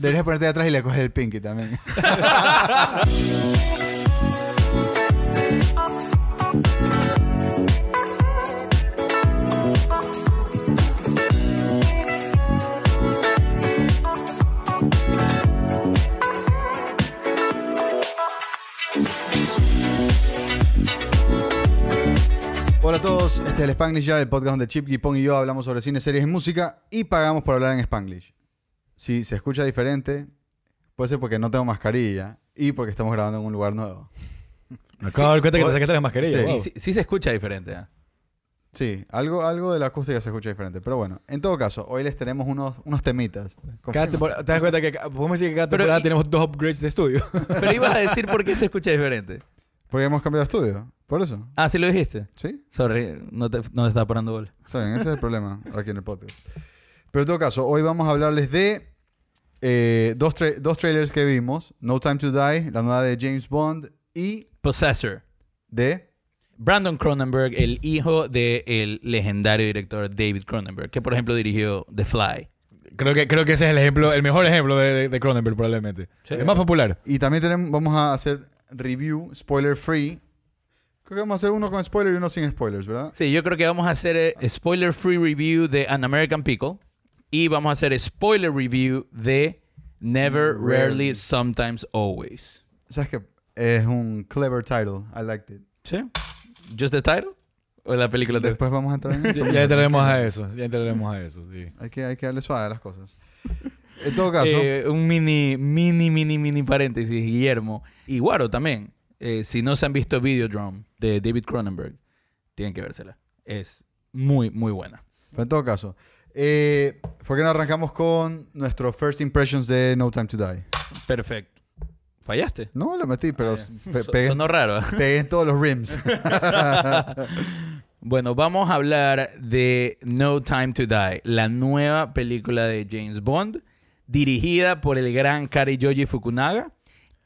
Deberías ponerte atrás y le coges el pinky también. Hola a todos, este es el Spanglish Jar, el podcast donde Chip, Gipong y yo hablamos sobre cine, series y música y pagamos por hablar en Spanglish. Si se escucha diferente, puede ser porque no tengo mascarilla y porque estamos grabando en un lugar nuevo. Me acabo de dar cuenta que te sacaste la mascarilla. sí. wow. Sí, sí se escucha diferente. ¿eh? Sí, algo, algo de la acústica se escucha diferente. Pero bueno, en todo caso, hoy les tenemos unos, unos temitas. Cada ¿Te das cuenta que podemos decir que cada temporada tenemos dos upgrades de estudio? Pero ibas a decir por qué se escucha diferente. Porque hemos cambiado de estudio. Por eso. Ah, sí lo dijiste. ¿Sí? Sorry, no te, no te estaba parando bola. Está bien, ese es el problema aquí en el podcast. Pero en todo caso, hoy vamos a hablarles de eh, dos, tra- dos trailers que vimos. No Time to Die, la nueva de James Bond y Possessor. de... Brandon Cronenberg, el hijo del legendario director David Cronenberg, que por ejemplo dirigió The Fly. creo, que, creo que ese es el ejemplo, el mejor ejemplo de, de, de Cronenberg probablemente. Sí. El más popular. Y también tenemos, vamos a hacer review spoiler free. Creo que vamos a hacer uno con spoiler y uno sin spoilers, ¿verdad? Sí, yo creo que vamos a hacer eh, spoiler free review de An American Pickle y vamos a hacer spoiler review de Never, Rarely. Rarely, Sometimes, Always. ¿Sabes que Es un clever title. I liked it. ¿Sí? ¿Just the title? ¿O la película? de- Después vamos a entrar en eso. Ya, ya entraremos a eso. Ya entraremos a eso, sí. Hay que, hay que darle suave a las cosas. En todo caso, Eh, un mini, mini, mini, mini paréntesis, Guillermo. Y Guaro también. Eh, si no se han visto Videodrome de David Cronenberg, tienen que vérsela. Es muy, muy buena. pero en todo caso, eh, ¿por qué no arrancamos con nuestro first impressions de No Time to Die? Perfecto. ¿Fallaste? No, lo metí, pero Ah, pe- pegué, sonó raro. pegué en todos los rims. Bueno, vamos a hablar de No Time to Die, la nueva película de James Bond, dirigida por el gran Kari Yoji Fukunaga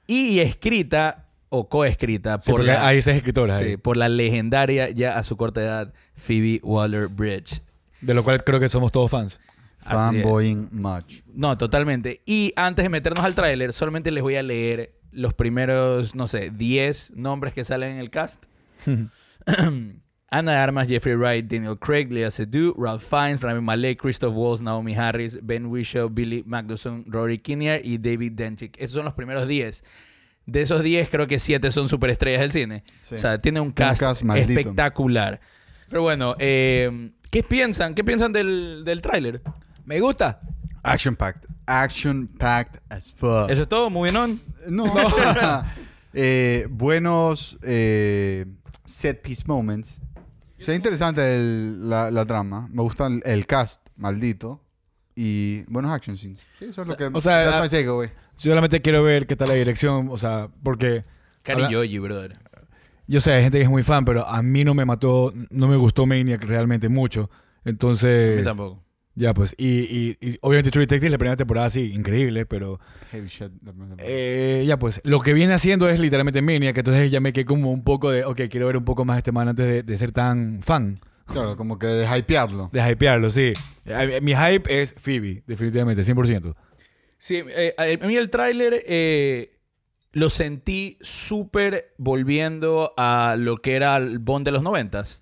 y escrita o coescrita Sí, por, la, hay seis escritores sí, ahí. por la legendaria, ya a su corta edad, Phoebe Waller-Bridge. De lo cual creo que somos todos fans. Fanboying much. No, totalmente. Y antes de meternos al tráiler, solamente les voy a leer los primeros, no sé, 10 nombres que salen en el cast. Ana de Armas, Jeffrey Wright, Daniel Craig, Lea Seydoux, Ralph Fiennes, Rami Malek, Christoph Waltz, Naomi Harris, Ben Whishaw, Billy Magnuson, Rory Kinnear y David Denchik. Esos son los primeros 10. De esos 10, creo que 7 son superestrellas del cine. Sí. O sea, tiene un Tiene un cast, cast espectacular. Pero bueno, eh, ¿qué piensan? ¿Qué piensan del, del tráiler? Me gusta. Action packed. Action packed as fuck. ¿Eso es todo? ¿Muy bien? No. Eh, buenos eh, set piece moments. O sea, interesante el- la, la trama. Me gusta el, el cast maldito. Y buenos action scenes. Sí, eso es lo que. O sea, that's ah, my takeaway. Solamente quiero ver qué tal la dirección, o sea, porque Cari Yoji, brother. Yo sé, hay gente que es muy fan, pero a mí no me mató, no me gustó Maniac realmente mucho. A Entonces, mí tampoco. ya pues, y, y, y obviamente True Detective la primera temporada sí, increíble, pero Heavy shit. eh, ya pues, lo que viene haciendo es literalmente Maniac, entonces ya me quedé como un poco de, ok, quiero ver un poco más a este man antes de, de ser tan fan, Claro, como que de hypearlo. de hypearlo, sí. Eh, Mi hype es Phoebe, definitivamente, 100%. Sí, eh, a mí el tráiler eh, lo sentí súper volviendo a lo que era el Bond de los noventas.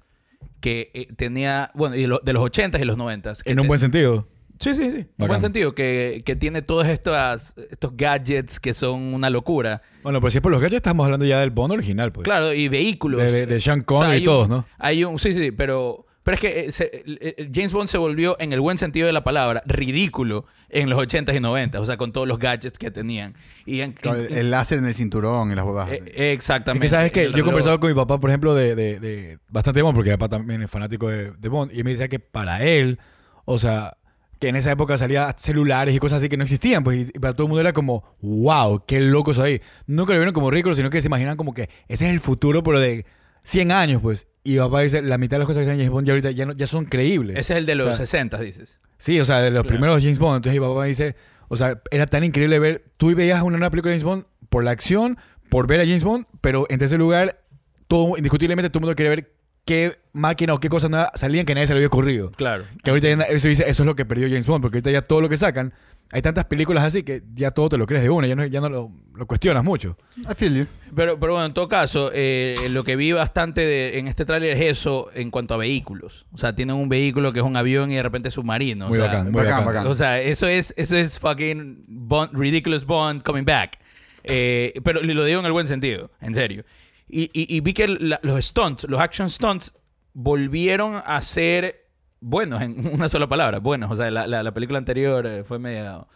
Que eh, tenía, bueno, y lo- de los ochentas y los noventas. En un buen sentido. Sí, sí, sí. En Bacán. buen sentido. Que, que tiene todos estos, estos gadgets que son una locura. Bueno, pero si es por los gadgets, estamos hablando ya del Bond original, pues. Claro, y vehículos. De, de, de Sean O sea, Connery y todos, un- ¿no? Hay un, sí, sí, pero, pero es que eh, se- James Bond se volvió, en el buen sentido de la palabra, ridículo en los 80s y 90s, o sea, con todos los gadgets que tenían. Y en- Claro, en- El, el láser en el cinturón y las huevas. eh, así. eh, Es exactamente. que sabes que yo he conversado con mi papá, por ejemplo, de, de, de bastante de Bond, porque mi papá también es fanático de, de Bond, y él me decía que para él, o sea, que en esa época salía celulares y cosas así que no existían, pues, y, y para todo el mundo era como, wow, qué loco soy. Nunca lo vieron como ridículo, sino que se imaginan como que ese es el futuro, pero de 100 años, pues. Y papá dice, la mitad de las cosas que hacen James Bond ya ahorita ya, no- ya son creíbles. Ese es el de los O sea, 60, dices. Sí, o sea, de los Claro. primeros James Bond. Entonces mi papá dice, o sea, era tan increíble ver, tú veías una nueva película de James Bond por la acción, por ver a James Bond, pero en tercer lugar, todo, indiscutiblemente todo el mundo quiere ver qué máquina o qué cosas nuevas salían que nadie se le había ocurrido. Claro. Que ahorita ya eso, dice, eso es lo que perdió James Bond, porque ahorita ya todo lo que sacan hay tantas películas así que ya todo te lo crees de una, ya no, ya no lo, lo cuestionas mucho. I feel you. Pero, pero bueno, en todo caso, eh, lo que vi bastante de- en este tráiler es eso en cuanto a vehículos. O sea, tienen un vehículo que es un avión y de repente es submarino. Muy o sea, bacán, muy bacán, bacán. bacán. O sea, eso es, eso es fucking Bond, Ridiculous Bond coming back. Eh, pero lo digo en el buen sentido, en serio. Y, y- y vi que la- los stunts, los action stunts, volvieron a ser buenos, en una sola palabra, buenos. O sea, la, la- la película anterior eh, fue medio,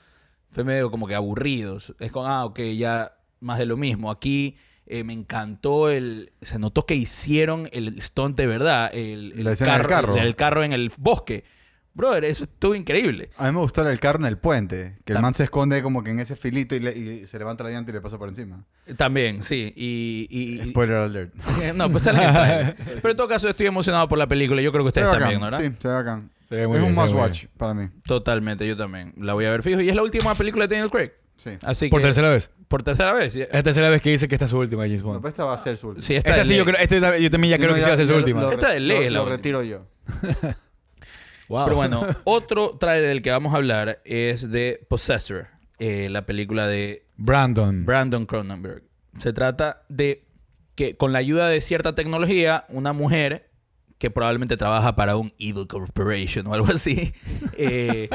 fue medio como que aburridos. Es como, ah, ok, ya más de lo mismo. Aquí eh, me encantó el... Se notó que hicieron el stunt de verdad. El, el La escena del carro. el carro en el bosque. Brother, eso estuvo increíble. A mí me gustó el carro en el puente. Que el man se esconde como que en ese filito y, le- y se levanta la llanta y le pasa por encima. También, sí. Y, y- y- Spoiler alert. no, pues sale el. Pero en todo caso estoy emocionado por la película. Yo creo que ustedes también, ¿no? ¿verdad? Sí, se ve bacán. Se ve muy es bien, un must watch para mí. Totalmente, yo también. La voy a ver fijo. Y es la última película de Daniel Craig. Sí. Así Por que... tercera vez. Por tercera vez. Es la tercera vez que dice que esta es su última James No, Bond. pues esta va a ser su última. Sí, esta, esta sí, yo, creo, este- yo también ya Si creo no, que sí va a ser su última. Esta de ley lo- retiro yo. Wow. Pero bueno, otro trailer del que vamos a hablar es de Possessor. eh, la película de Brandon. Brandon Cronenberg. Se trata de que con la ayuda de cierta tecnología, una mujer que probablemente trabaja para un Evil Corporation o algo así, eh,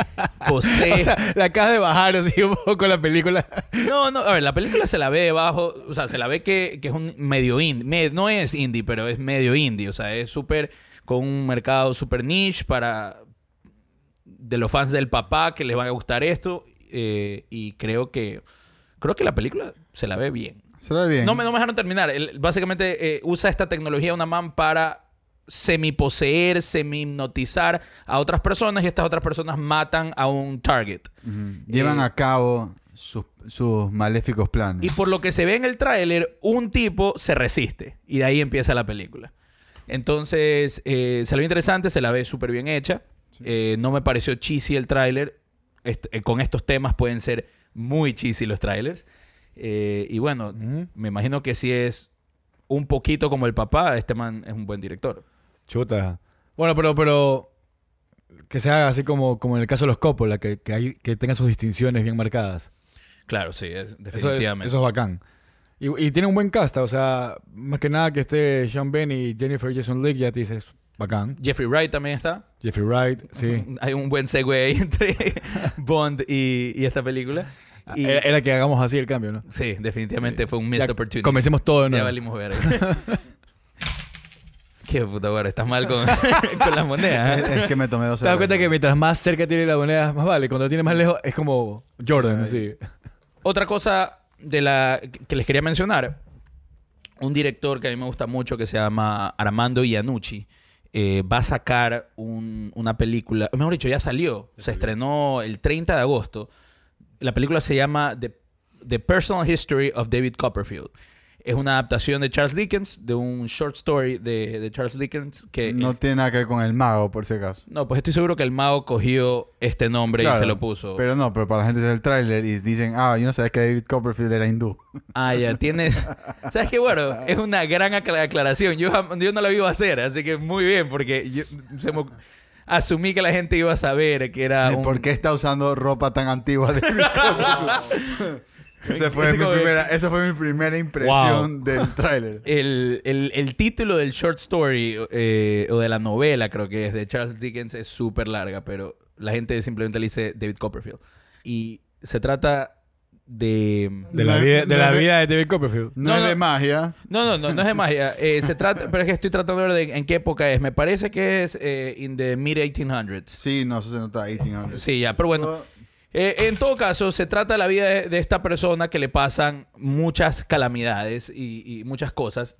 posee... o sea, la acabas de bajar así un poco la película. no, no, a ver, la película se la ve debajo, o sea, se la ve que, que es un medio indie, no es indie, pero es medio indie, o sea, es súper, con un mercado súper niche para, de los fans del papá que les va a gustar esto, eh, y creo que, creo que la película se la ve bien. Se ve bien. No me, no me dejaron terminar. Él, básicamente eh, usa esta tecnología una man para semi-poseer, semi-hipnotizar a otras personas y estas otras personas matan a un target. Llevan Eh, a cabo sus, sus maléficos planes. Y por lo que se ve en el tráiler, un tipo se resiste. Y de ahí empieza la película. Entonces, eh, se la ve interesante, se la ve súper bien hecha. Eh, no me pareció cheesy el tráiler. Est- eh, con estos temas pueden ser muy cheesy los trailers. Eh, y bueno, me imagino que si es un poquito como el papá, este man es un buen director. Chuta. Bueno, pero, pero que se haga así como, como en el caso de los Coppola, que, que, hay, que tenga sus distinciones bien marcadas. Claro, sí, es- Eso es, definitivamente. eso es bacán. Y, y tiene un buen cast, o sea, más que nada que esté Sean Penn y Jennifer Jason Leigh, ya te dices, bacán. Jeffrey Wright también está. Jeffrey Wright, sí. Hay un buen segue ahí entre Bond y, y esta película. Y, Era, era que hagamos así el cambio, ¿no? sí, definitivamente fue un Ya missed opportunity. Comencemos todo, ¿no? Ya valimos ver. Qué puta güey, estás mal con, con las monedas. es, ¿eh? es que me tomé dos Te das cuenta que mientras más cerca tiene la moneda, más vale. Cuando tiene más lejos, es como Jordan, Sí. sí. Otra cosa de la que les quería mencionar, un director que a mí me gusta mucho que se llama Armando Iannucci eh, va a sacar un- una película, mejor dicho, ya salió, se estrenó el 30 de agosto. La película se llama The, The Personal History of David Copperfield. Es una adaptación de Charles Dickens, de un short story de, de Charles Dickens que... No tiene nada que ver con el mago, por si acaso. No, pues estoy seguro que el mago cogió este nombre y Claro, se lo puso. Pero no, pero para la gente es el tráiler y dicen, ah, yo no sabía que David Copperfield era hindú. Ah, ya, tienes... ¿Sabes qué? Bueno, es una gran acla- aclaración. Yo, yo no la iba a hacer, así que muy bien, porque yo se me- asumí que la gente iba a saber que era un... ¿Por qué está usando ropa tan antigua Copperfield? Esa fue, mi primera, esa fue mi primera impresión del tráiler. El, el- el título del short story eh, o de la novela, creo que es de Charles Dickens, es súper larga, pero la gente simplemente le dice David Copperfield. Y se trata de... De la, vida, de, la vida de David Copperfield. No, No, es no. de magia. No, no, no, no es de magia. Eh, se trata, pero es que estoy tratando de ver de en qué época es. Me parece que es eh, in the mid 1800s. Sí, no, eso se nota 1800. Sí, ya, pero bueno. Eh, en todo caso, se trata de la vida de, esta persona que le pasan muchas calamidades y, y muchas cosas.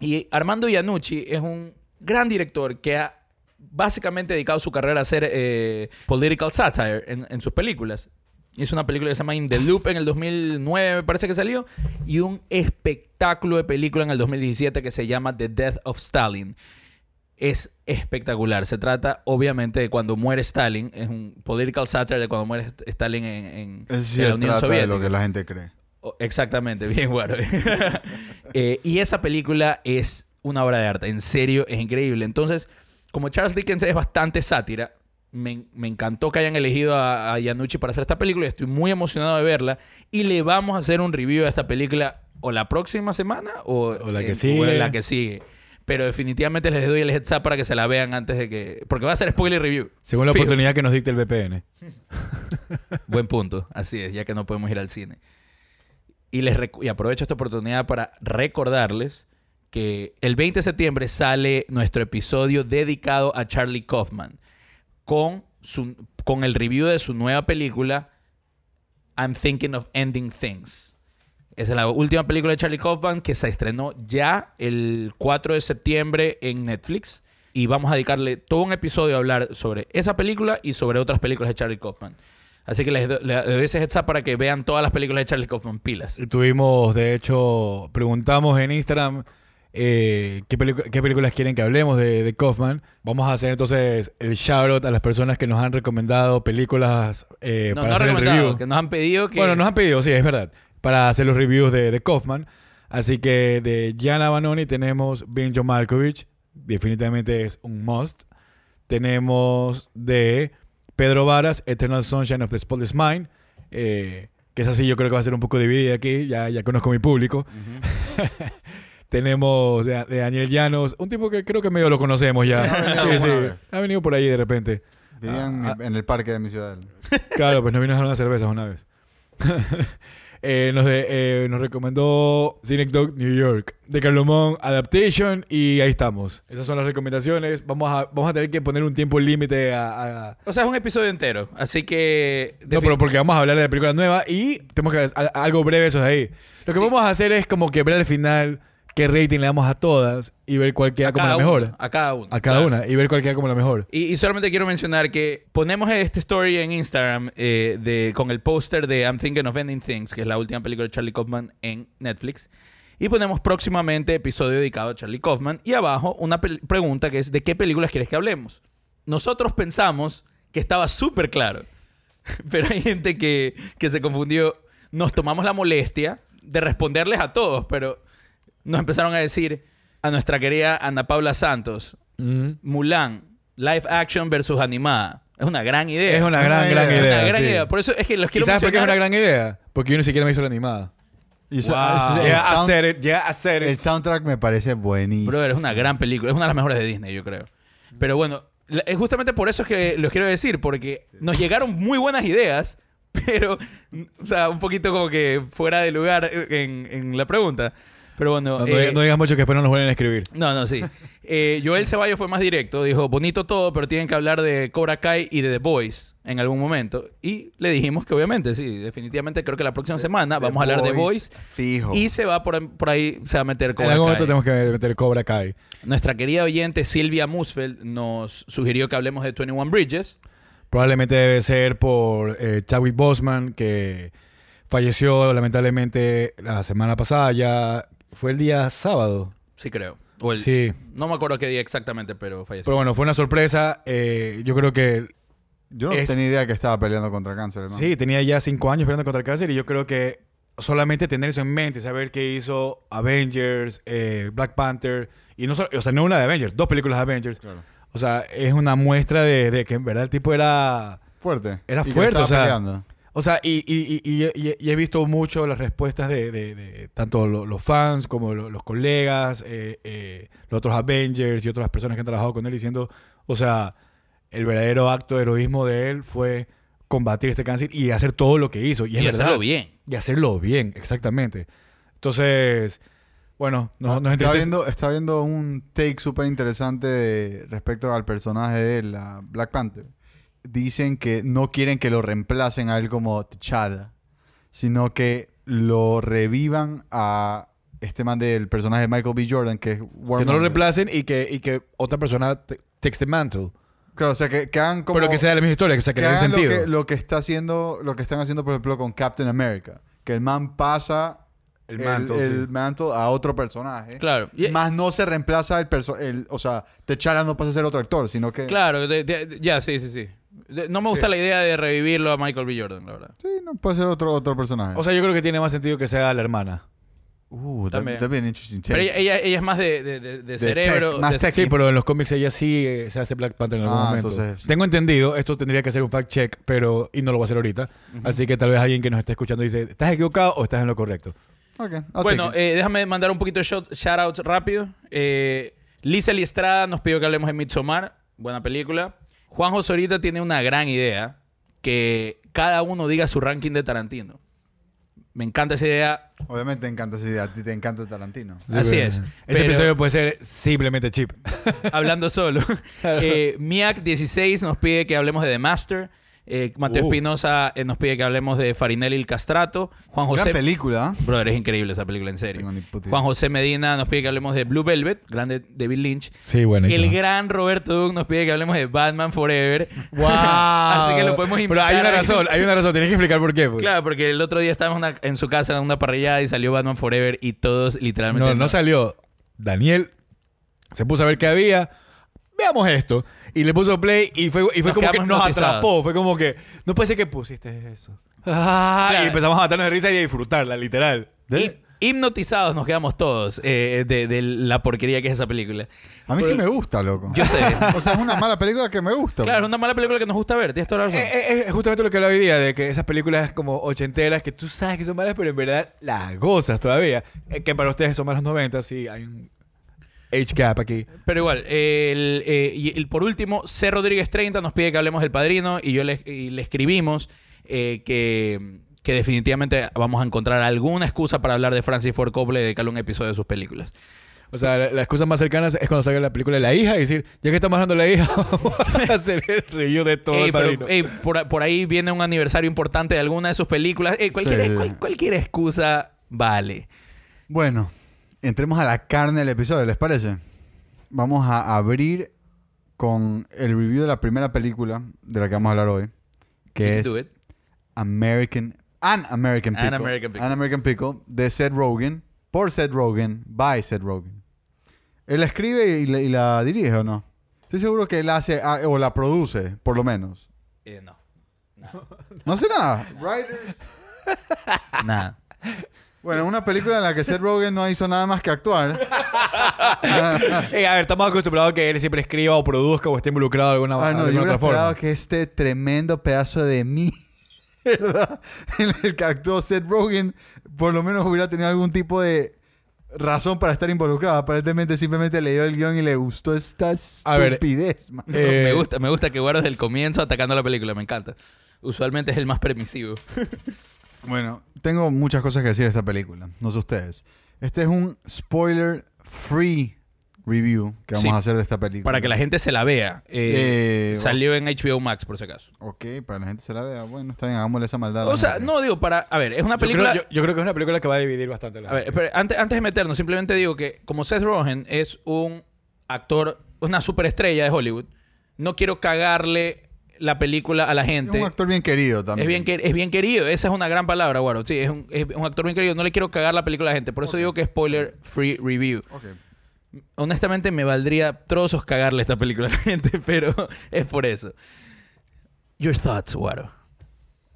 Y Armando Iannucci es un gran director que ha básicamente dedicado su carrera a hacer eh, political satire en, en sus películas. Hizo una película que se llama In the Loop en el 2009, me parece que salió, y un espectáculo de película en el 2017 que se llama The Death of Stalin es espectacular. Se trata, obviamente, de cuando muere Stalin. Es un political satire de cuando muere Stalin en, en- Eso sí en se la Unión trata de Soviética. lo que la gente cree. Oh, Exactamente, bien bueno. Eh, y esa película es una obra de arte. En serio, es increíble. Entonces, como Charles Dickens es bastante sátira, Me, me encantó que hayan elegido a, a Yanucci para hacer esta película y estoy muy emocionado de verla. Y le vamos a hacer un review de esta película o la próxima semana o, O la que en- sigue. o la que sigue. Pero definitivamente les doy el heads up para que se la vean antes de que... Porque va a ser spoiler review. Según la Fijo. oportunidad que nos dicte el VPN. Buen punto. Así es, ya que no podemos ir al cine. Y, les y aprovecho esta oportunidad para recordarles que el 20 de septiembre sale nuestro episodio dedicado a Charlie Kaufman con, su, con el review de su nueva película I'm Thinking of Ending Things. Esa es la última película de Charlie Kaufman que se estrenó ya el 4 de septiembre en Netflix. Y vamos a dedicarle todo un episodio a hablar sobre esa película y sobre otras películas de Charlie Kaufman. Así que les, do- les doy ese heads up para que vean todas las películas de Charlie Kaufman pilas. Y tuvimos, de hecho, preguntamos en Instagram eh, ¿qué, películas quieren que hablemos de, de Kaufman. Vamos a hacer entonces el shout out a las personas que nos han recomendado películas eh, No, para no hacer el review. que nos han pedido que... Bueno, nos han pedido, sí, es verdad, para hacer los reviews de, de Kaufman. Así que de Gianna Banoni tenemos Benjo Malkovich, definitivamente es un must. Tenemos de Pedro Varas, Eternal Sunshine of the Spotless Mind, eh, que es así, yo creo que va a ser un poco dividida aquí, ya, ya conozco mi público. Tenemos de, de Daniel Llanos, un tipo que creo que medio lo conocemos ya. Ha venido Sí, sí, ha venido por ahí de repente. Vivía en, Ah, en el parque de mi ciudad. Claro, pues nos vino a dejar unas cervezas una vez. Eh, nos, de- eh, nos recomendó Cynic Dog New York, de Carlomón Adaptation y ahí estamos. Esas son las recomendaciones. Vamos a, vamos a tener que poner un tiempo límite a, a- O sea, es un episodio entero. Así que... No, pero porque vamos a hablar de la película nueva y tenemos que a- algo breve eso de ahí. Lo que Sí. vamos a hacer es como que ver al final qué rating le damos a todas y ver cuál queda a como la mejor. a cada uno. A cada claro. una y ver cuál queda como la mejor. Y, y solamente quiero mencionar que ponemos este story en Instagram eh, de, con el póster de I'm Thinking of Ending Things, que es la última película de Charlie Kaufman en Netflix. Y ponemos próximamente episodio dedicado a Charlie Kaufman. Y abajo una pregunta que es: ¿de qué películas quieres que hablemos? Nosotros pensamos que estaba súper claro. Pero hay gente que, que se confundió. Nos tomamos la molestia de responderles a todos, pero nos empezaron a decir a nuestra querida Ana Paula Santos. Mulan, live action versus animada. Es una gran idea. Es una Una gran, gran idea. idea. Una gran sí. idea. Por eso es que los ¿Y quiero sabes por qué es una gran idea? Porque yo ni siquiera me hizo la animada. Y Yeah, I sound- said it. Yeah, I said el soundtrack me parece buenísimo. Brother, es una gran película. Es una de las mejores de Disney, yo creo. Pero bueno, es justamente por eso es que los quiero decir. Porque nos llegaron muy buenas ideas, pero, o sea, un poquito como que fuera de lugar en, en la pregunta. Pero bueno. No, eh, digas- no digas mucho que después no nos vuelven a escribir. No, no, sí. Eh, Joel Ceballos fue más directo. Dijo, bonito todo, pero tienen que hablar de Cobra Kai y de The Boys en algún momento. Y le dijimos que obviamente, sí, definitivamente creo que la próxima semana The vamos a hablar de Boys, Boys. Fijo. Y se va por, por ahí, se va a meter En Cobra algún Kai. momento tenemos que meter Cobra Kai. Nuestra querida oyente Silvia Musfeld nos sugirió que hablemos de 21 Bridges. Probablemente debe ser por eh, Chadwick Boseman, que falleció lamentablemente la semana pasada. Ya fue el día sábado. Sí, creo. O el- Sí. No me acuerdo qué día exactamente, pero falleció. Pero bueno, fue una sorpresa. Eh, yo creo que Yo no es- tenía idea que estaba peleando contra cáncer, hermano. sí, tenía ya cinco años peleando contra el cáncer y yo creo que solamente tener eso en mente, saber que hizo Avengers, eh, Black Panther, y no solo, o sea, no una de Avengers, dos películas de Avengers. Claro. O sea, es una muestra de, de que en verdad el tipo era... Fuerte. Era Y que fuerte, estaba o sea, peleando. O sea, y, y- y- y- he visto mucho las respuestas de, de- de tanto lo- los fans como lo- los colegas, eh, eh, los otros Avengers y otras personas que han trabajado con él diciendo, o sea, el verdadero acto de heroísmo de él fue combatir este cáncer y hacer todo lo que hizo. Y, es y verdad. hacerlo bien. Y hacerlo bien, exactamente. Entonces, bueno, nos, nos estaba, entristece- viendo, estaba viendo un take súper interesante respecto al personaje de él, la Black Panther. Dicen que no quieren que lo reemplacen a él como T'Challa, sino que lo revivan a este man del personaje de Michael B. Jordan, que es que no lo reemplacen y que, y que otra persona te- takes the mantle. Claro, o sea, que, que hagan como... Pero que sea la misma historia, o sea, que, que lo sentido. que, lo que está haciendo, lo que están haciendo, por ejemplo, con Captain America. Que el man pasa El mantle, el sí. mantle a otro personaje. Claro. Y- Más no se reemplaza el personaje. O sea, T'Challa no pasa a ser otro actor, sino que. Claro, ya, sí, sí, sí. No me gusta Sí. la idea de revivirlo a Michael B. Jordan, la verdad. Sí, no puede ser otro, otro personaje. O sea, yo creo que tiene más sentido que sea la hermana. Uh, that, También. that'd be an interesting Pero ella, ella, ella es más de, de, de- de De cerebro. tech, más de- tech. Sí, pero en los cómics ella sí eh, se hace Black Panther en algún Ah, momento. entonces- Tengo entendido, esto tendría que ser un fact check, pero y no lo voy a hacer ahorita. Así que tal vez alguien que nos esté escuchando dice, ¿estás equivocado o estás en lo correcto? Okay, Bueno, eh, déjame mandar un poquito de shout- shoutouts rápido. Eh, Lisa Estrada nos pidió que hablemos de Midsommar. Buena película. Juanjo Sorita tiene una gran idea. Que cada uno diga su ranking de Tarantino. Me encanta esa idea. Obviamente te encanta esa idea. A ti te encanta Tarantino. Así pero- es. Ese Pero- episodio puede ser simplemente chip. hablando solo. Eh, Miak16 nos pide que hablemos de The Master. Eh, Mateo Uh. Espinosa eh, nos pide que hablemos de Farinelli el Castrato. Juan Gran José. película. ¿eh? Brother, es increíble esa película, en serio. Juan José Medina nos pide que hablemos de Blue Velvet, grande David Lynch. Sí, bueno. El gran Roberto Doug nos pide que hablemos de Batman Forever. ¡Wow! Así que lo podemos Pero invitar. hay una razón, hay una razón. Tienes que explicar por qué. pues. Claro, porque el otro día estábamos una- en su casa en una parrillada y salió Batman Forever y todos literalmente... No, no salió. Daniel se puso a ver qué había. Veamos esto. Y le puso play y fue, y fue Nos como que nos hipnotizados. atrapó. Fue como que, no puede ser que pusiste eso. Ah, Claro. Y empezamos a matarnos de risa y a disfrutarla, literal. De- Hi- Hipnotizados nos quedamos todos eh, de, de la porquería que es esa película. A mí sí me gusta, loco. Yo sé. o sea, es una mala película que me gusta. Claro, es una mala película que nos gusta ver, tienes toda la razón. Eh, eh, Es justamente lo que hablaba hoy día, de que esas películas como ochenteras que tú sabes que son malas, pero en verdad las gozas todavía. Eh, que para ustedes son malas 90, sí, hay un age gap aquí. Pero igual, el, eh, y el- por último, C. Rodríguez 30 nos pide que hablemos del padrino y yo le, y le escribimos eh, que, que definitivamente vamos a encontrar alguna excusa para hablar de Francis Ford Coppola y dedicarle un episodio de sus películas. O sea, la, la excusa más cercana es cuando salga la película de la hija y decir, ya que estamos hablando de la hija, vamos a hacer el review de todo Ey, el pero, padrino. ey, por, por ahí viene un aniversario importante de alguna de sus películas. Ey, cualquier, Sí, sí. cual- cualquier excusa vale. Bueno, entremos a la carne del episodio, ¿les parece? Vamos a abrir con el review de la primera película de la que vamos a hablar hoy, que es can do it. American An American An Pickle. American Pickle. An American Pickle de Seth Rogen, por Seth Rogen, by Seth Rogen. Él la escribe y la, y la dirige o no? Estoy seguro que él hace ah, o la produce, por lo menos. Eh, no. No sé nada. Nada. Bueno, una película en la que Seth Rogen no hizo nada más que actuar. Ey, a ver, estamos acostumbrados a que él siempre escriba o produzca o esté involucrado de alguna, Ah, no, yo alguna hubiera otra forma. que este tremendo pedazo de mierda en el que actuó Seth Rogen por lo menos hubiera tenido algún tipo de razón para estar involucrado. Aparentemente simplemente leyó el guion y le gustó esta A ver, estupidez. man. Eh, me, gusta, me gusta que guardes el comienzo atacando la película, me encanta. Usualmente es el más permisivo. Bueno, tengo muchas cosas que decir de esta película. No sé ustedes. Este es un spoiler free review que vamos Sí. a hacer de esta película. Para que la gente se la vea. Eh, Eh, salió en HBO Max, por si acaso. Ok, para que la gente se la vea. Bueno, está bien, hagámosle esa maldad. O sea, gente. no digo para... A ver, es una Yo creo, película... yo- yo creo que es una película que va a dividir bastante la A ver, pero antes, antes de meternos, simplemente digo que como Seth Rogen es un actor, una superestrella de Hollywood, no quiero cagarle la película a la Es gente. un actor bien querido también. Es bien, que- es bien querido, esa es una gran palabra, Guaro. Sí, es un, es un actor bien querido. No le quiero cagar la película a la gente. Por eso digo que es spoiler free review. Honestamente, me valdría trozos cagarle esta película a la gente, pero es por eso. Your thoughts, Guaro.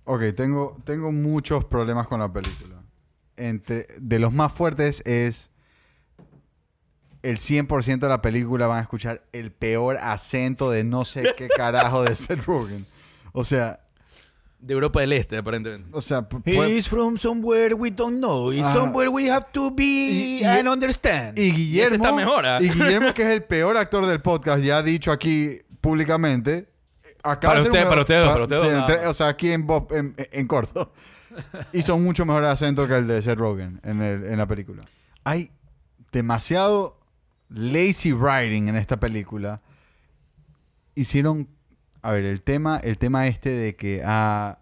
Ok, tengo, tengo muchos problemas con la película. Entre, de los más fuertes es el 100% de la película van a escuchar el peor acento de no sé qué carajo de Seth Rogen. O sea, De Europa del Este, aparentemente. o sea, He's from somewhere we don't know. He's Ah. somewhere we have to be Y- y- and understand. y Guillermo, está mejor, ¿ah? y Guillermo que es el peor actor del podcast, ya ha dicho aquí públicamente, acaba Para un usted- mejor- para ustedes dos, para nada. o sea, aquí en, Bob- en, en corto. Hizo mucho mejor acento que el de Seth Rogen en, el- en la película. Hay demasiado lazy writing en esta película. Hicieron, a ver, el tema, el tema este de que ah,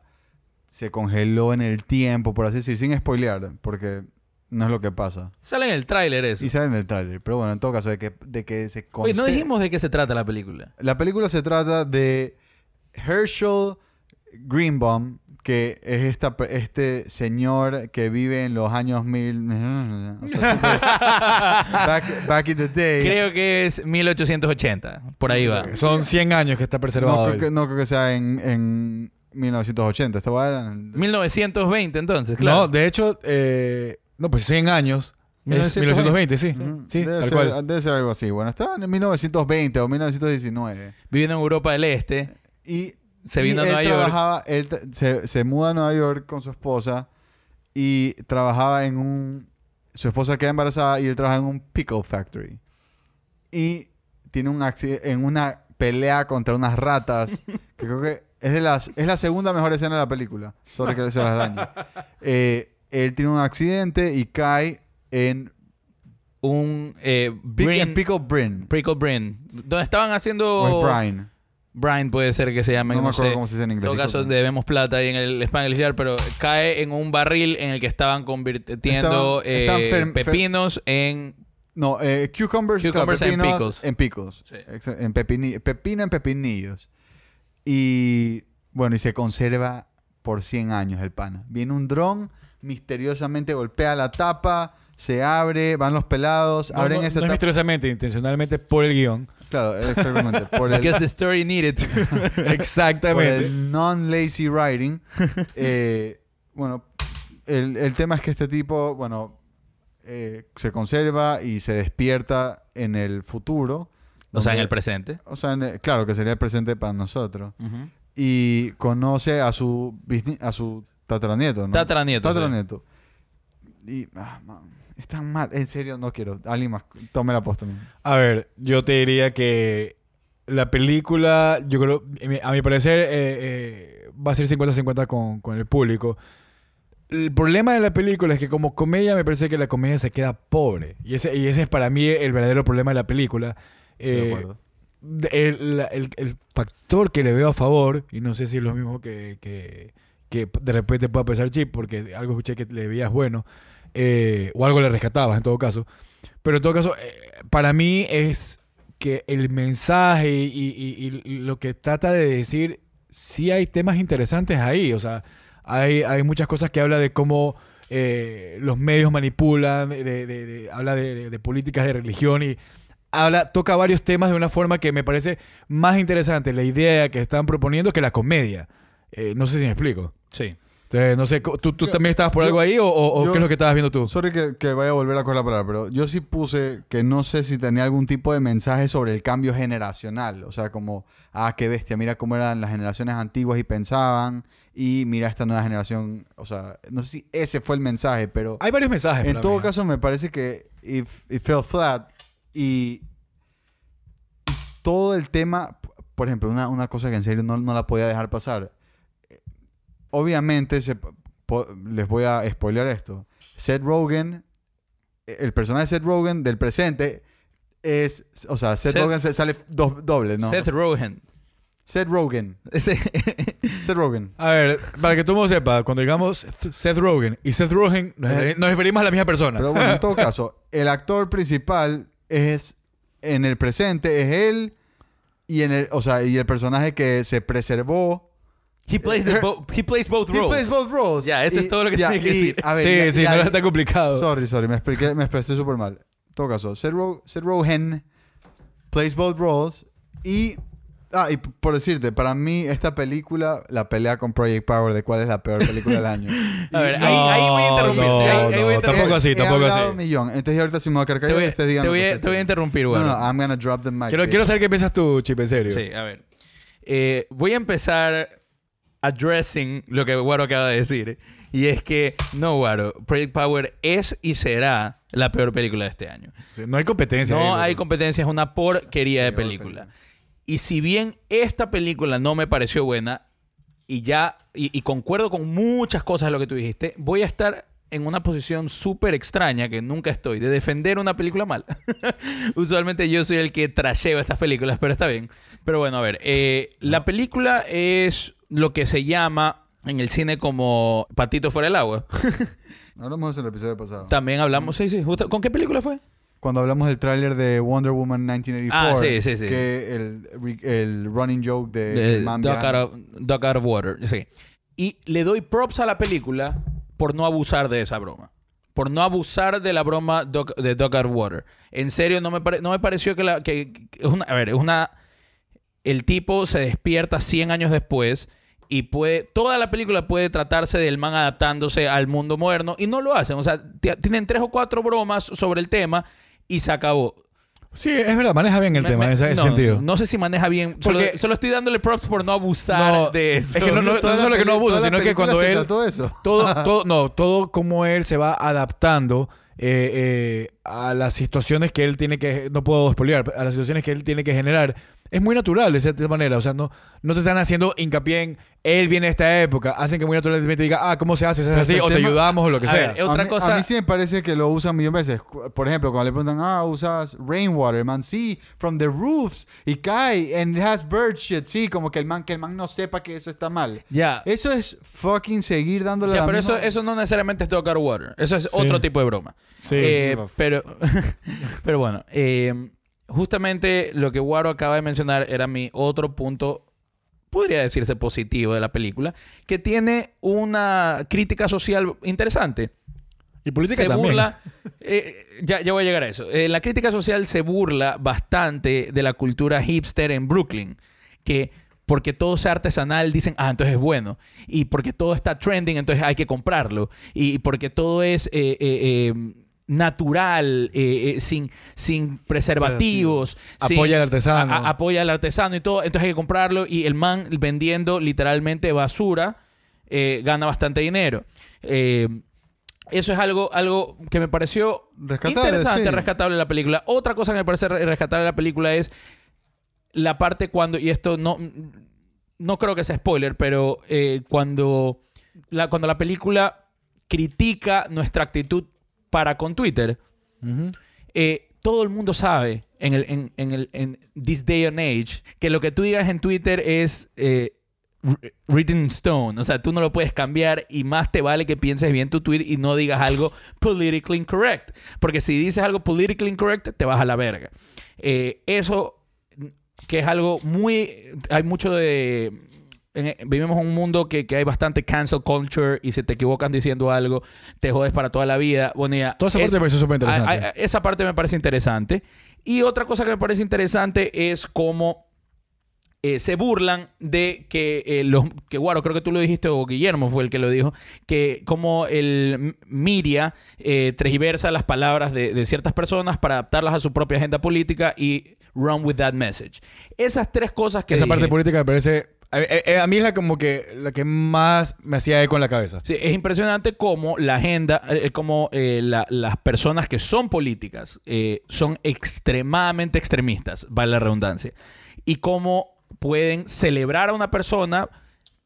se congeló en el tiempo, por así decir, sin spoilear, porque no es lo que pasa. Sale en el tráiler eso. Y sale en el tráiler, pero bueno, en todo caso, de que, de que se Oye, no dijimos de qué se trata la película. La película se trata de Herschel Greenbaum, que es esta, este señor que vive en los años mil... o sea, super- back, back in the day. Creo que es 1880. Por ahí va. Son 100 años que está preservado. no, creo que, no creo que sea en, en 1980. Esta va a- 1920 entonces, No, claro. de hecho, eh, no, pues 100 años Es 1920, sí. Ujú. Sí, debe, tal ser, cual. debe ser algo así. Bueno, estaba en 1920 o 1919. Viviendo en Europa del Este. Y, Se vino a él Nueva York. trabajaba, él se, se muda a Nueva York con su esposa y trabajaba en un... Su esposa queda embarazada y él trabaja en un pickle factory. Y tiene un accidente en una pelea contra unas ratas, que creo que es, de las, es la segunda mejor escena de la película. Sobre que se las dañe. Eh, él tiene un accidente y cae en, Un eh, Brin- Pickle Brin. Prickle Brin. Donde estaban haciendo... O es Brine. Brine puede ser que se llame. No No, me acuerdo sé. cómo se dice en En inglés. todo caso, debemos plata ahí en el Spanglish Yard, pero cae en un barril en el que estaban convirtiendo Estaban- eh, estaban pepinos en... No, eh, cucumbers, claro, Cucumbers and pepinos pickles. En pickles. Sí. En pepini- pepino en pepinillos. Y bueno, y se conserva por 100 años el pana. Viene un dron, misteriosamente golpea la tapa, se abre, van los pelados, No, abren no- esa no es tapa. misteriosamente, intencionalmente por el guion. Claro, exactamente. Por el, Because the story needed. por Exactamente. el non-lazy writing. Eh, bueno, el, el tema es que este tipo, bueno, eh, se conserva y se despierta en el futuro. o sea, en el presente. O sea, en el- claro, que sería el presente para nosotros. Y conoce a su a su tataranieto, ¿no? Tataranieto, sí. Y ah, man, es tan mal, en serio, no quiero. Alguien más, tome la posta. man. A ver, yo te diría que la película, yo creo, a mi parecer, eh, eh, va a ser 50-50 con, con el público. El problema de la película es que como comedia me parece que la comedia se queda pobre. Y ese, y ese es para mí el verdadero problema de la película. Estoy de Eh, acuerdo. el, el- el factor que le veo a favor, y no sé si es lo mismo que, que, que de repente pueda pensar Chip, porque algo escuché que le veías bueno, eh, o algo le rescatabas en todo caso. Pero en todo caso, eh, para mí es que el mensaje y, lo que trata de decir, sí hay temas interesantes ahí. O sea, hay, hay muchas cosas que habla de cómo eh, los medios manipulan, de, de- habla de, políticas de religión y habla, toca varios temas de una forma que me parece más interesante la idea que están proponiendo que la comedia. No sé si me explico. Sí. Entonces, no sé, ¿tú, tú también estabas por yo- algo ahí o, o- o yo- qué es lo que estabas viendo tú? Sorry que, que vaya a volver a coger la palabra, pero yo sí puse que no sé si tenía algún tipo de mensaje sobre el cambio generacional. O sea, como, ah, qué bestia, mira cómo eran las generaciones antiguas y pensaban, y mira esta nueva generación. O sea, no sé si ese fue el mensaje, pero Hay varios mensajes. en todo mí. caso me parece que it, it fell flat. Y todo el tema, por ejemplo, una, una cosa que en serio no, no la podía dejar pasar. Obviamente, se po- les voy a spoilear esto. Seth Rogen, eh, el personaje de Seth Rogen del presente es, o sea, Seth, Seth- Rogen se sale dos doble, ¿no? Seth Rogen. Seth Rogen. Seth Rogen. A ver, para que todo el mundo sepa, cuando digamos Seth Rogen y Seth Rogen, nos, Eh, nos referimos a la misma persona. Pero bueno, en todo caso, el actor principal es en el presente es él y en el, o sea, y el personaje que se preservó. He, plays the bo- he plays both He roles. plays both roles. Ya, eso es todo lo que tiene que y, decir. a ver, sí, ya- sí, ya- no está complicado. Sorry, sorry, me expliqué, me expresé súper mal. En todo caso, Seth, Ro- Seth Rogen plays both roles y ah, y por decirte, para mí esta película, la pelea con Project Power de cuál es la peor película del año. A ver, Y- ahí, ahí voy a interrumpirte. no, ahí- ahí voy a no, interrumpir. tampoco así, He tampoco así. un millón. Entonces ahorita si me voy a quedar Te callado, voy, te voy a, te voy a quieran. interrumpir, No, Guaro. no, I'm gonna drop the mic. Quiero, quiero saber qué piensas tú, Chip, en serio. Sí, a ver. Eh, voy a empezar addressing lo que Guaro acaba de decir. Y es que, no, Guaro, Project Power es y será la peor película de este año. Sí, No hay competencia. No hay competencia, es una porquería de película. Y si bien esta película no me pareció buena, y ya, y, y concuerdo con muchas cosas de lo que tú dijiste, voy a estar en una posición súper extraña, que nunca estoy, de defender una película mala. Usualmente yo soy el que trasheo estas películas, pero está bien. Pero bueno, a ver, eh, la película es lo que se llama en el cine como patito fuera del agua. Hablamos de eso en el episodio pasado. También hablamos, sí, sí, justo- ¿con qué película fue? Cuando hablamos del tráiler de Wonder Woman 1984. Ah, sí, sí, sí. Que el, el running joke de, de Duck viajando. out, of, Duck Out of Water. Sí. Y le doy props a la película por no abusar de esa broma. Por no abusar de la broma de of Water. En serio, no me, pare- no me pareció que la... Que, a ver, es una... El tipo se despierta 100 años después y puede toda la película puede tratarse del man adaptándose al mundo moderno y no lo hacen. O sea, tienen tres o cuatro bromas sobre el tema y se acabó. Sí, es verdad, maneja bien el Me- tema me- en ese, no, sentido. No sé si maneja bien. Solo, Porque- solo estoy dándole props por no abusar No, de eso. es que no- no- solo que no abusa, sino que cuando él- de eso. Todo, todo, no, todo como él se va adaptando eh, eh, a las situaciones que él tiene que, no puedo spoilear, a las situaciones que él tiene que generar, es muy natural de cierta manera. O sea, no, no te están haciendo hincapié en él viene de esta época, hacen que muy naturalmente diga, ah, ¿cómo se hace? ¿Se hace así? el O te tema- ayudamos o lo que A sea. ver, otra a mí, cosa- A mí sí me parece que lo usan millones de veces. Por ejemplo, cuando le preguntan, ah, usas rainwater, man, sí, from the roofs, y cae, and it has bird shit, sí, como que el man, que el man no sepa que eso está mal. Ya. Eso es fucking seguir dándole Ya, la pero misma- eso, eso no necesariamente es Dog Water. Eso es Sí. otro tipo de broma. Sí. Eh, pero, pero bueno, eh, justamente lo que Waro acaba de mencionar era mi otro punto, podría decirse positivo de la película, que tiene una crítica social interesante. y política se también. burla. eh, ya, ya voy a llegar a eso. Eh, la crítica social se burla bastante de la cultura hipster en Brooklyn. Que porque todo sea artesanal dicen, ah, entonces es bueno. Y porque todo está trending, entonces hay que comprarlo. Y porque todo es eh, natural, eh, eh, sin, sin preservativos. sin- Apoya al artesano. a- a- apoya al artesano y todo. Entonces hay que comprarlo. Y el man vendiendo literalmente basura eh, gana bastante dinero. Eso es algo, algo que me pareció Rescatable, interesante, sí. rescatable de la película. Otra cosa que me parece re- rescatable de la película es la parte cuando, y esto no, no creo que sea spoiler, pero cuando, la, cuando la película critica nuestra actitud para con Twitter, eh, todo el mundo sabe en el en, en el en this day and age que lo que tú digas en Twitter es eh, wr- written in stone, o sea, tú no lo puedes cambiar y más te vale que pienses bien tu tweet y no digas algo politically incorrect, porque si dices algo politically incorrect te vas a la verga. Eh, eso que es algo muy hay mucho de en- vivimos en un mundo que, que hay bastante cancel culture y si te equivocas diciendo algo te jodes para toda la vida. Bueno, ya, Toda esa parte me pareció súper interesante. a- a- esa parte me parece interesante. Y otra cosa que me parece interesante es cómo eh, se burlan de que eh, los que Guaro, creo que tú lo dijiste o Guillermo fue el que lo dijo, que como el m- media eh, tergiversa las palabras de, de ciertas personas para adaptarlas a su propia agenda política y run with that message. Esas tres cosas que Esa dije- parte política me parece... A, a- a mí es la como que la que más me hacía eco en la cabeza. Sí, es impresionante cómo la agenda, eh, cómo eh, la- las personas que son políticas eh, son extremadamente extremistas, vale la redundancia, y cómo pueden celebrar a una persona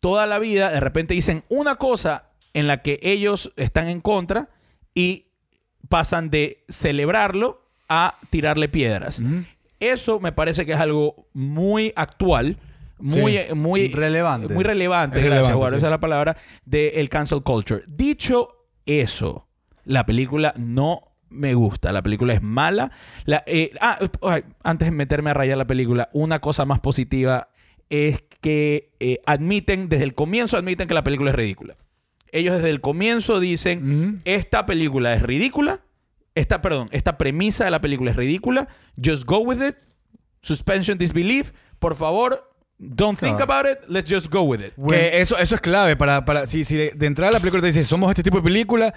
toda la vida, de repente dicen una cosa en la que ellos están en contra y pasan de celebrarlo a tirarle piedras. Ujú. Eso me parece que es algo muy actual, muy, Sí. muy Relevante. Muy relevante, Es gracias, relevante, sí. Esa es la palabra del cancel culture. Dicho eso, la película no me gusta. La película es mala. La- eh, ah, ay, antes de meterme a rayar la película, una cosa más positiva es que eh, admiten, desde el comienzo admiten que la película es ridícula. Ellos desde el comienzo dicen, Ujú. esta película es ridícula. Esta, perdón, esta premisa de la película es ridícula. Just go with it. Suspension disbelief. Por favor, don't think about it. Let's just go with it. Que eso, eso es clave para, para si, si de, de entrada la película te dice somos este tipo de película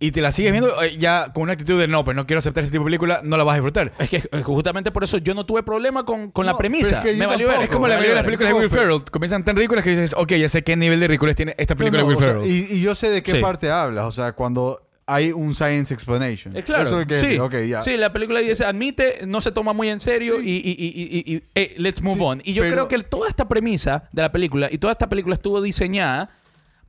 y te la sigues viendo eh, ya con una actitud de no, pues no quiero aceptar este tipo de película, no la vas a disfrutar. Es que eh, justamente por eso yo no tuve problema con, con la premisa. es que Me valió. Es como la mayoría de las películas de Will Ferrell. Comienzan tan ridículas que dices, ok, ya sé qué nivel de ridículas tiene esta película No, de Will o sea, Ferrell. y, y yo sé de qué Sí. parte hablas. O sea, cuando hay un science explanation. Eh, claro. Eso es lo que sí. decir. Ok, ya. Sí, la película dice, admite, no se toma muy en serio Sí. y, y- y- y- y- eh, let's move Sí, on. Y yo pero- creo que toda esta premisa de la película y toda esta película estuvo diseñada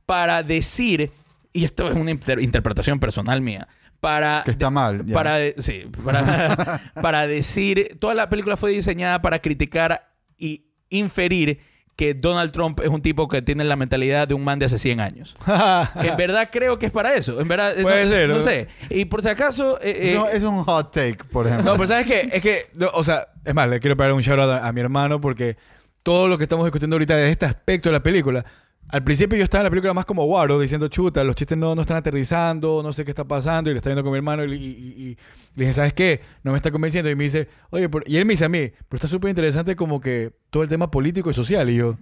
para decir, y esto es una inter- interpretación personal mía, para... Que está mal. ya. Para, sí, para, para decir, toda la película fue diseñada para criticar y inferir que Donald Trump es un tipo que tiene la mentalidad de un man de hace 100 años. en verdad creo que es para eso. En verdad, eh, Puede no, ser, no ¿no? sé. Y por si acaso... eh, eh, es un hot take, por ejemplo. No, pero ¿sabes qué? Es que, no, o sea, es más, le quiero pegar un shout out a, a mi hermano porque todo lo que estamos discutiendo ahorita de este aspecto de la película, al principio yo estaba en la película más como Waro, diciendo, chuta, los chistes no, no están aterrizando, no sé qué está pasando, y le estaba viendo con mi hermano y, y- y- y le dije, ¿sabes qué? No me está convenciendo. Y me dice, oye, por- y él me dice a mí, pero está súper interesante como que todo el tema político y social. Y yo,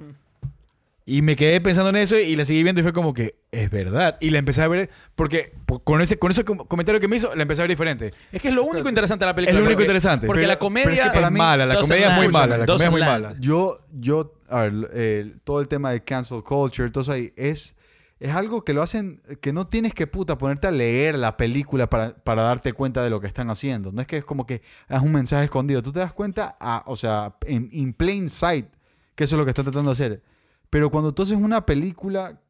Y me quedé pensando en eso y la seguí viendo y fue como que es verdad. Y la empecé a ver porque po- con ese, con ese com- comentario que me hizo, la empecé a ver diferente. Es que es lo único interesante de la película. Es lo único interesante. Porque Pero- la comedia pero es que para es mí- mala, la comedia es muy mala, la comedia es muy mala. Yo, yo, a ver, todo el tema de cancel culture, eso ahí, es, es algo que lo hacen, que no tienes que puta ponerte a leer la película para, para darte cuenta de lo que están haciendo. No es que es como que es un mensaje escondido. Tú te das cuenta, a- o sea, en in plain sight, que eso es lo que están tratando de hacer. Pero cuando tú haces una película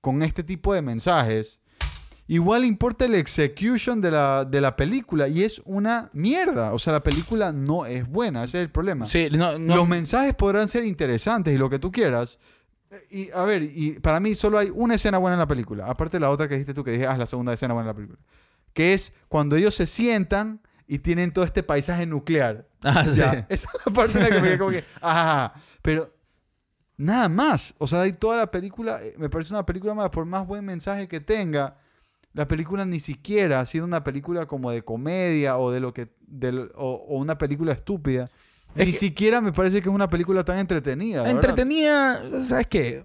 con este tipo de mensajes, igual importa el execution de la, de la película y es una mierda. O sea, la película no es buena, ese es el problema. Sí, no, no- Los mensajes podrán ser interesantes y lo que tú quieras. Y a ver, y para mí solo hay una escena buena en la película. Aparte de la otra que dijiste tú, que dije, ah, la segunda escena buena en la película. Que es cuando ellos se sientan y tienen todo este paisaje nuclear. Ah, sí. Ya, Esa es la parte en la que me quedé como que. Pero nada más. O sea, hay toda la película, eh, me parece una película más, por más buen mensaje que tenga, la película ni siquiera ha sido una película como de comedia o de lo que, o, o una película estúpida. Es ni siquiera me parece que es una película tan entretenida. verdad. Entretenida, ¿sabes qué?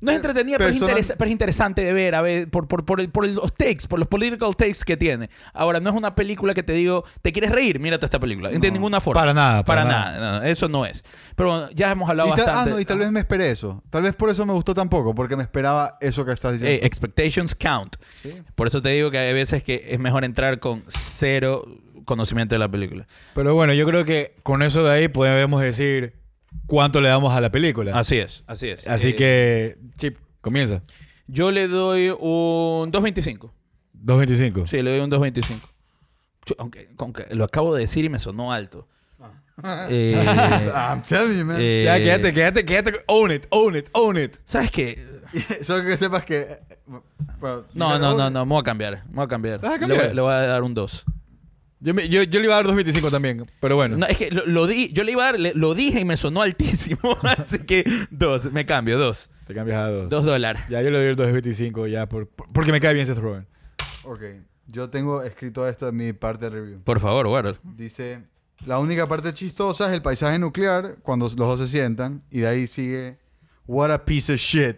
No es entretenida, pero, es Personal- interesa- pero es interesante de ver, a ver, por, por, por, el- por el- los takes, por los political takes que tiene. Ahora, no es una película que te digo, ¿te quieres reír? Mírate esta película. De ninguna forma. para nada, Para, para nada. no, eso no es. Pero bueno, ya hemos hablado Y ah, bastante. no, y tal vez me esperé eso. Tal vez por eso me gustó tampoco, porque me esperaba eso que estás Eh, diciendo. expectations count. Sí. Por eso te digo que hay veces que es mejor entrar con cero conocimiento de la película. Pero bueno, yo creo que con eso de ahí podemos decir cuánto le damos a la película. Así es, así es. Así Eh, que, Chip, comienza. Yo le doy un 2.25. 2.25. Sí, le doy un 2.25. Chu- Aunque, aunque lo acabo de decir y me sonó alto. Eh, I'm telling you, man. eh, Ya, quédate, quédate, quédate. Own it, own it, own it. ¿Sabes qué? Solo que sepas que. eh, bueno, No, no, no, no, me voy a cambiar. Me voy a cambiar. ¿Vas a Le, cambiar? voy, le voy a dar un 2. Yo, me- yo, yo le iba a dar 2.25 también, pero bueno. No, es que lo, lo di, yo le iba a dar, le- lo dije y me sonó altísimo. Así que 2, me cambio, 2. Te cambias a 2. 2 dólares. Ya yo le doy el 2.25 ya por, por- porque me cae bien Seth Rogen. Ok. Yo tengo escrito esto en mi parte de review. Por favor, guarda. Dice: La única parte chistosa es el paisaje nuclear cuando los dos se sientan. Y de ahí sigue: What a piece of shit.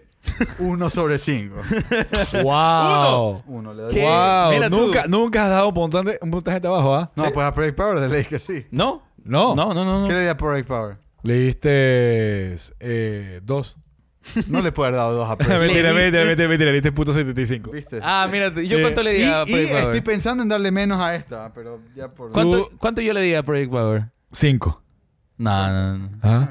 Uno sobre cinco. ¡Wow! Uno le doy. ¿Qué? ¡Wow! Mira tú. Nunca, nunca has dado un puntaje, un puntaje de abajo, ¿ah? No, pues a Project Power le leí que sí. ¿No? No. No, no, no. no. ¿Qué le di a Project Power? Le diste eh, dos. No le puedo haber dado dos a Project mentira, di- mentira, mentira, mentira. Le diste punto 75. ¿Viste? Ah, mira, tú, ¿yo Sí. cuánto le di y a y Project Power? estoy pensando en darle menos a esta, pero ya por. ¿Cuánto, cuánto yo le di a Project Power? Cinco. No, no, no. ¿Ah?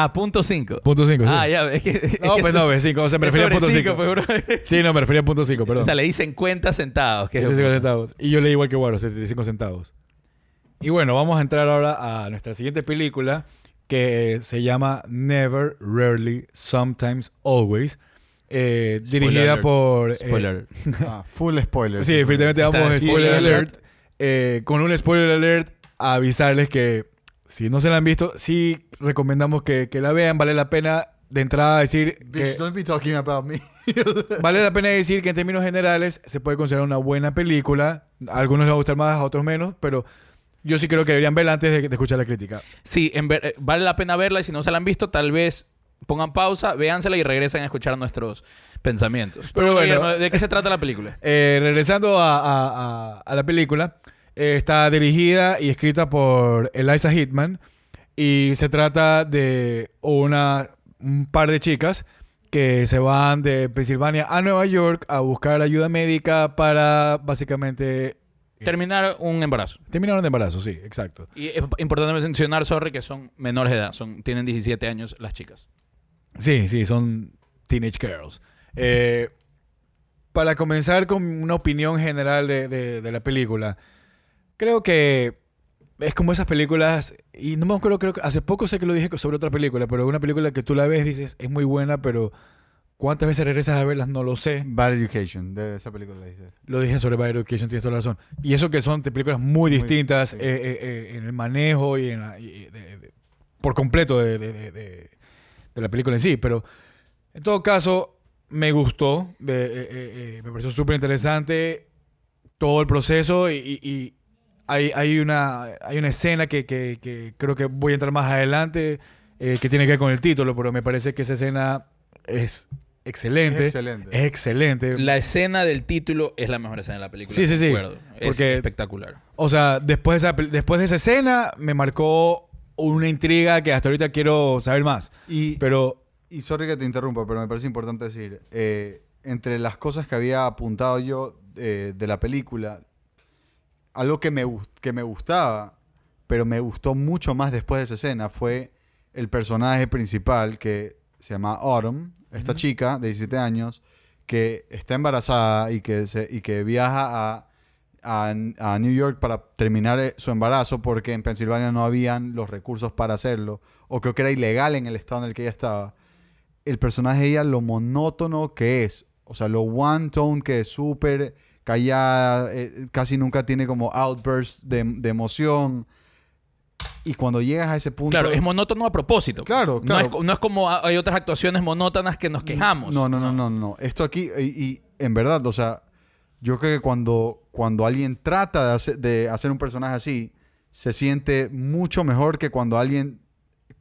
Ah, 50, sí. Ah, punto 5. Punto cinco, sí. Ah, ya, es que. es No, que pues no, ves cinco. O sea, me refería a punto cinco, cinco. pues, bro. Sí, no, me refería a punto cinco, perdón. O sea, le di 50 centavos. Que es 75 centavos. Y yo le di igual que Guaro, 75 centavos. Y bueno, vamos a entrar ahora a nuestra siguiente película que se llama Never, Rarely, Sometimes, Always. eh, dirigida por... eh, Spoiler. Ah, full spoiler. sí, definitivamente vamos a Spoiler alert. Eh, con un spoiler alert, a avisarles que si no se la han visto, sí recomendamos que, que la vean. Vale la pena de entrada decir que... Bitch, don't be talking about me. Vale la pena decir que en términos generales se puede considerar una buena película. A algunos les va a gustar más, a otros menos, pero yo sí creo que deberían verla antes de, de escuchar la crítica. Sí, en ver- eh, vale la pena verla y si no se la han visto, tal vez pongan pausa, véansela y regresen a escuchar nuestros pensamientos. Pero, Pero bueno. ¿de qué se trata la película? Eh, regresando a, a- a- a la película, eh, está dirigida y escrita por Eliza Hitman y se trata de una, un par de chicas que se van de Pensilvania a Nueva York a buscar ayuda médica para básicamente... Terminar un embarazo. Terminaron de embarazo, sí, exacto. Y es importante mencionar, sorry, que son menores de edad. Son, tienen 17 años las chicas. Sí, sí, son teenage girls. Eh, para comenzar con una opinión general de, de- de la película, creo que es como esas películas, y no me acuerdo, creo que hace poco sé que lo dije sobre otra película, pero una película que tú la ves dices, es muy buena, pero cuántas veces regresas a verlas no lo sé. Bad Education, de esa película le dice. Lo dije sobre Bad Education, tienes toda la razón. Y eso que son películas muy distintas sí. eh, eh, eh, en el manejo y, en la- y- de- de- por completo de, la película en sí. Pero en todo caso, me gustó. me pareció súper interesante todo el proceso y, y- y hay, hay, una, hay una escena que, que- que creo que voy a entrar más adelante eh, que tiene que ver con el título, pero me parece que esa escena es excelente. Es excelente. Es excelente. La escena del título es la mejor escena de la película. Sí, sí, sí. concuerdo. Es espectacular. O sea, después de, esa, pel- después de esa escena me marcó una intriga que hasta ahorita quiero saber más. Y, Pero y sorry que te interrumpa, pero me parece importante decir, eh, entre las cosas que había apuntado yo eh, de la película, algo que me, que me gustaba, pero me gustó mucho más después de esa escena, fue el personaje principal que se llama Autumn, esta chica de 17 años, que está embarazada y que, se, y que viaja a, a, a New York para terminar eh, su embarazo porque en Pensilvania no habían los recursos para hacerlo, o creo que era ilegal en el estado en el que ella estaba. El personaje de ella, lo monótono que es, o sea, lo one tone que es súper callada, eh, casi nunca tiene como outbursts de, de emoción. Y cuando llegas a ese punto... Claro, es monótono a propósito. Claro, No claro. es, no es como hay otras actuaciones monótonas que nos quejamos. No, no, no, no, no. Esto aquí, y, y en verdad, o sea, yo creo que cuando, cuando alguien trata de hacer, de hacer un personaje así, se siente mucho mejor que cuando alguien,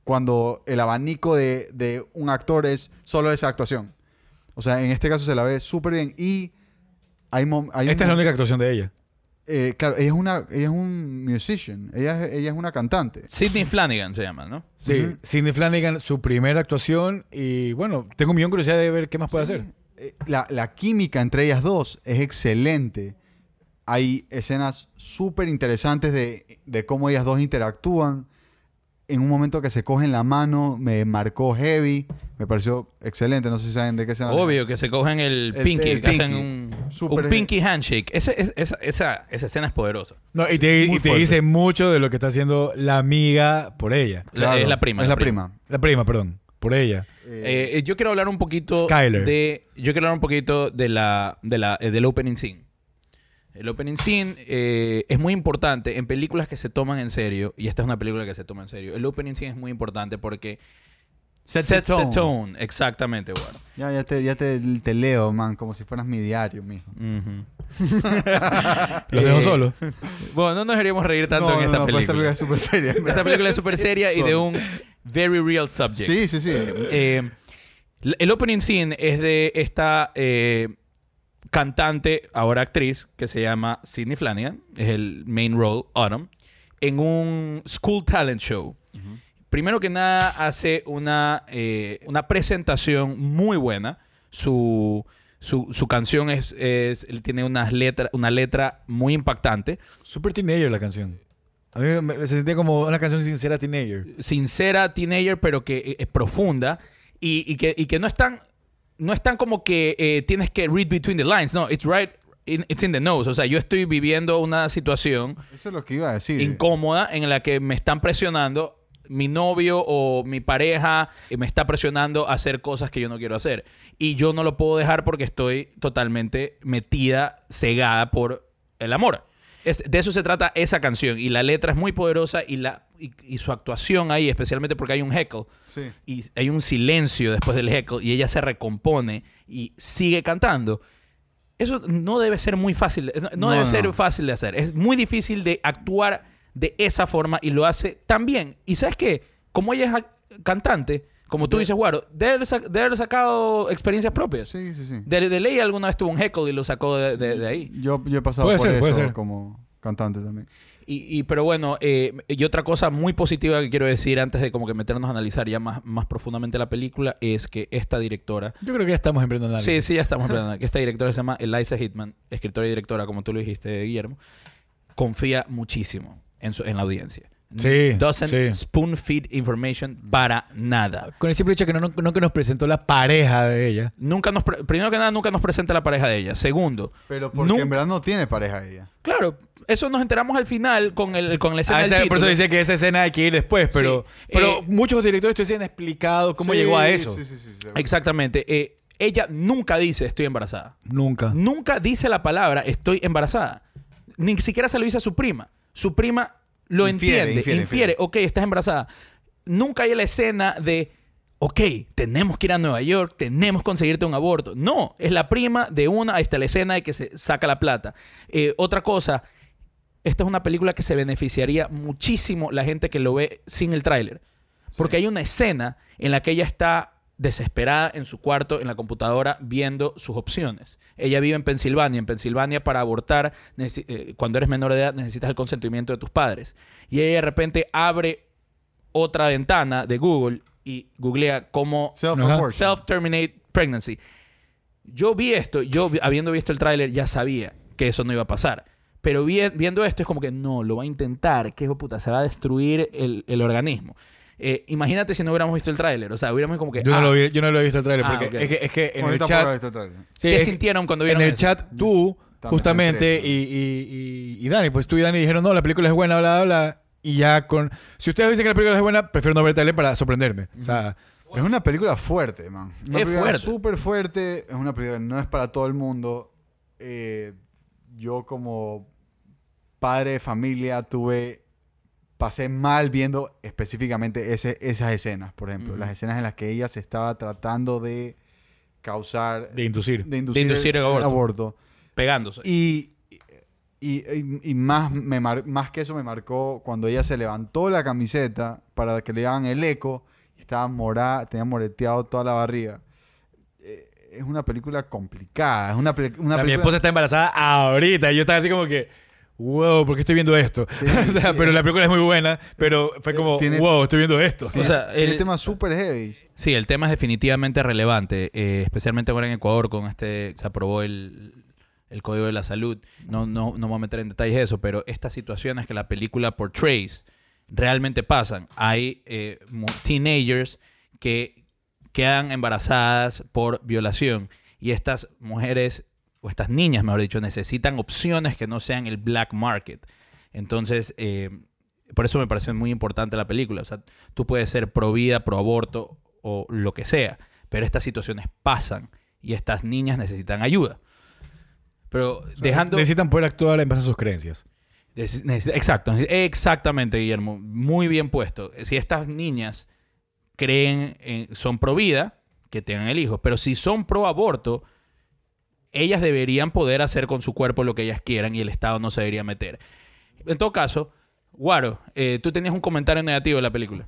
cuando el abanico de, de un actor es solo esa actuación. O sea, en este caso se la ve súper bien y hay, mom- hay esta un- es la única actuación de ella. eh, claro, ella es una, ella es un musician, ella es, ella es una cantante. Sidney Flanagan se llama, ¿no? Sí, Ujú. Sidney Flanagan, su primera actuación. Y bueno, tengo un millón de curiosidad de ver qué más puede hacer. Eh, La, la química entre ellas dos es excelente. Hay escenas súper interesantes de, de cómo ellas dos interactúan. En un momento que se cogen la mano, me marcó heavy. Me pareció excelente. No sé si saben de qué escena. Obvio que se cogen el, El- pinky, el que hacen un, Súper- un pinky handshake. Ese- es- esa, esa, esa escena es poderosa. No, y te, y dice mucho de lo que está haciendo la amiga por ella. La- es la prima, Es la la prima. La prima, perdón. Por ella. Eh, Eh, yo quiero hablar un poquito Skyler. de. Yo quiero hablar un poquito de la, de la, eh, del opening scene. El opening scene eh, es muy importante en películas que se toman en serio, y esta es una película que se toma en serio. El opening scene es muy importante porque sets sets the tone. the tone. Exactamente, bueno. Ya, ya, te, ya te, te leo, man, como si fueras mi diario, mijo. Los dejo Eh, solo. Bueno, no nos deberíamos reír tanto No, en no, esta no, película. Esta película es súper seria. Esta película es súper seria y de un very real subject. Sí, sí, sí. Eh, el opening scene es de esta eh, cantante, ahora actriz, que se llama Sidney Flanagan, es el main role, Autumn, en un school talent show. Primero que nada, hace una, eh, una presentación muy buena. Su, su, su canción es, es- él tiene unas letra, una letra muy impactante. Super teenager la canción. A mí me, me sentía como una canción sincera teenager. sincera, teenager, pero que es profunda y, y que, y que no es tan, no es tan como que eh, tienes que read between the lines. No, it's right, in, it's in the nose. O sea, yo estoy viviendo una situación Eso es lo que iba a decir. incómoda en la que me están presionando. Mi novio o mi pareja me está presionando a hacer cosas que yo no quiero hacer. Y yo no lo puedo dejar porque estoy totalmente metida, cegada por el amor. Es- de eso se trata esa canción. Y la letra es muy poderosa y, la, y, y su actuación ahí, especialmente porque hay un heckle Sí. y hay un silencio después del heckle y ella se recompone y sigue cantando. Eso no debe ser muy fácil, no, debe no. ser fácil de hacer. Es muy difícil de actuar de esa forma y lo hace tan bien. Y sabes qué, como ella es cantante, como tú De- dices, Guaro, de haber, sac- de haber sacado experiencias propias. Sí, sí, sí. De, de ley alguna vez tuvo un heckle y lo sacó de, de- de ahí. Yo, yo he pasado Puede por ser, puede eso ser. como cantante también. Y, y- pero bueno, eh, y otra cosa muy positiva que quiero decir antes de como que meternos a analizar ya más, más profundamente la película es que esta directora Yo creo que ya estamos en pleno análisis. Sí, sí, ya estamos hablando. Que esta directora se llama Eliza Hitman, escritora y directora, como tú lo dijiste, Guillermo. Confía muchísimo en, su- en la audiencia. Sí, Doesn't sí. spoon feed information para nada. Con el simple hecho que no, no, no que nos presentó la pareja de ella. Nunca nos pre- primero que nada, nunca nos presenta la pareja de ella. Segundo, Pero porque Nunca- en verdad no tiene pareja ella. claro, eso nos enteramos al final con, el, con la escena Ah, del esa- por eso dice que esa escena hay que ir después, pero, Sí, pero eh, muchos directores te han explicado cómo Sí, llegó a eso. Sí, sí, sí. sí. Exactamente. Eh, ella nunca dice estoy embarazada. Nunca. Nunca dice la palabra estoy embarazada. Ni siquiera se lo dice a su prima. Su prima lo Infiere, entiende, infiere, infiere, infiere. ok, estás embarazada. Nunca hay la escena de, ok, tenemos que ir a Nueva York, tenemos que conseguirte un aborto. No, es la prima de una, ahí está la escena de que se saca la plata. Eh, otra cosa, esta es una película que se beneficiaría muchísimo la gente que lo ve sin el tráiler. Porque hay una escena en la que ella está desesperada en su cuarto, en la computadora, viendo sus opciones. Ella vive en Pensilvania. En Pensilvania, para abortar, eh, cuando eres menor de edad, necesitas el consentimiento de tus padres. Y ella de repente abre otra ventana de Google y googlea cómo self-terminate pregnancy. Yo vi esto, yo habiendo visto el tráiler ya sabía que eso no iba a pasar. Pero vi- viendo esto es como que no, lo va a intentar, que hijo puta, se va a destruir el, el organismo. Eh, imagínate si no hubiéramos visto el tráiler, o sea, hubiéramos como que... Yo, ah, no lo vi- yo no lo he visto el trailer Ah, porque ok. es que, es que en el chat... visto el trailer. Sí, ¿Qué es sintieron cuando En vieron el eso? chat, tú, También justamente, y, y, y, y Dani, pues tú y Dani dijeron, no, la película es buena, bla, bla, bla. Y ya con... Si ustedes dicen que la película es buena, prefiero no ver el trailer para sorprenderme. O sea, Es una película fuerte, man. Una Es película fuerte. súper fuerte. Es una película que no es para todo el mundo. Eh, yo como padre de familia tuve... Pasé mal viendo específicamente ese, esas escenas, por ejemplo. Las escenas en las que ella se estaba tratando de causar... de inducir. de inducir, inducir el aborto. aborto. Pegándose. Y, y, y- y más, me mar- más que eso me marcó cuando ella se levantó la camiseta para que le hagan el eco. y Estaba morada, tenía moreteado toda la barriga. Eh, Es una película complicada. Es una, peli- una o sea, mi película- esposa está embarazada ahorita. Y yo estaba así como que, wow, ¿por qué estoy viendo esto? Sí, o sea, sí. pero la película es muy buena, pero fue Eh, como, tiene- wow, estoy viendo esto. o sea, Tiene el- temas súper heavy. Sí, el tema es definitivamente relevante, eh, especialmente ahora en Ecuador con este se aprobó el, el Código de la Salud. No, no, no me voy a meter en detalles de eso, pero estas situaciones que la película portrays realmente pasan. Hay eh, teenagers que quedan embarazadas por violación y estas mujeres o estas niñas, mejor dicho, necesitan opciones que no sean el black market. Entonces, eh, por eso me parece muy importante la película. O sea, tú puedes ser pro vida, pro aborto o lo que sea, pero estas situaciones pasan y estas niñas necesitan ayuda. Pero dejando... Necesitan poder actuar en base a sus creencias. Exacto, exactamente, Guillermo. Muy bien puesto. Si estas niñas creen, en- son pro vida, que tengan el hijo, pero si son pro aborto, ellas deberían poder hacer con su cuerpo lo que ellas quieran y el Estado no se debería meter. En todo caso, Guaro, eh, tú tenías un comentario negativo de la película.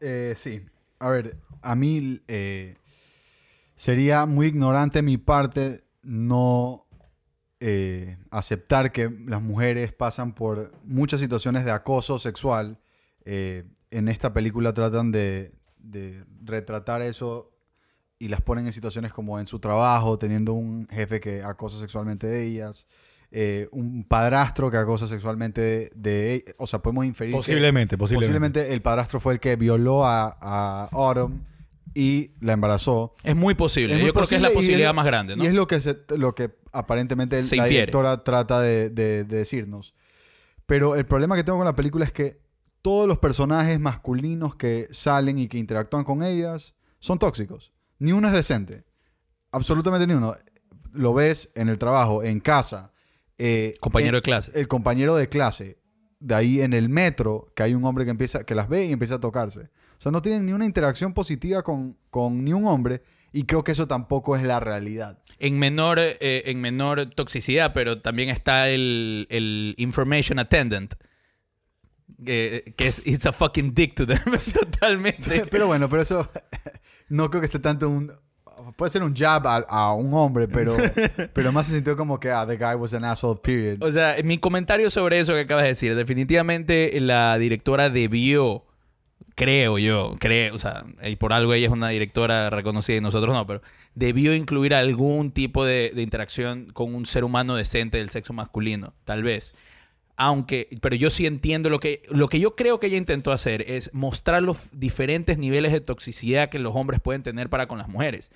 Eh, sí. A ver, a mí eh, sería muy ignorante mi parte no aceptar que las mujeres pasan por muchas situaciones de acoso sexual. En esta película tratan de retratar eso y las ponen en situaciones como en su trabajo, teniendo un jefe que acosa sexualmente de ellas, eh, un padrastro que acosa sexualmente de, de- o sea, podemos inferir que- Posiblemente, posiblemente. Posiblemente el padrastro fue el que violó a, a Autumn y la embarazó. Es muy posible. Es muy Yo creo que es la posibilidad es- más grande, ¿no? Y es lo que, se- lo que aparentemente Se la infiere. directora trata de, de- de decirnos. Pero el problema que tengo con la película es que todos los personajes masculinos que salen y que interactúan con ellas son tóxicos. Ni uno es decente. Absolutamente ni uno. Lo ves en el trabajo, en casa. eh, Compañero en- de clase. el compañero de clase, de ahí en el metro, que hay un hombre que empieza, que las ve y empieza a tocarse. O sea, no tienen ni una interacción positiva con, con ni un hombre, y creo que eso tampoco es la realidad. en menor, eh, en menor toxicidad, pero también está el, el information attendant. Eh, que es it's a fucking dick to them. Totalmente. Pero bueno, pero eso no creo que sea tanto un. Puede ser un jab a, a un hombre, pero, pero más se sintió como que ah, the guy was an asshole, period. O sea, mi comentario sobre eso que acabas de decir, definitivamente la directora debió, creo yo, creo, o sea, y por algo ella es una directora reconocida y nosotros no, pero debió incluir algún tipo de, de interacción con un ser humano decente del sexo masculino, tal vez. Aunque, pero yo sí entiendo lo que, lo que yo creo que ella intentó hacer es mostrar los diferentes niveles de toxicidad que los hombres pueden tener para con las mujeres.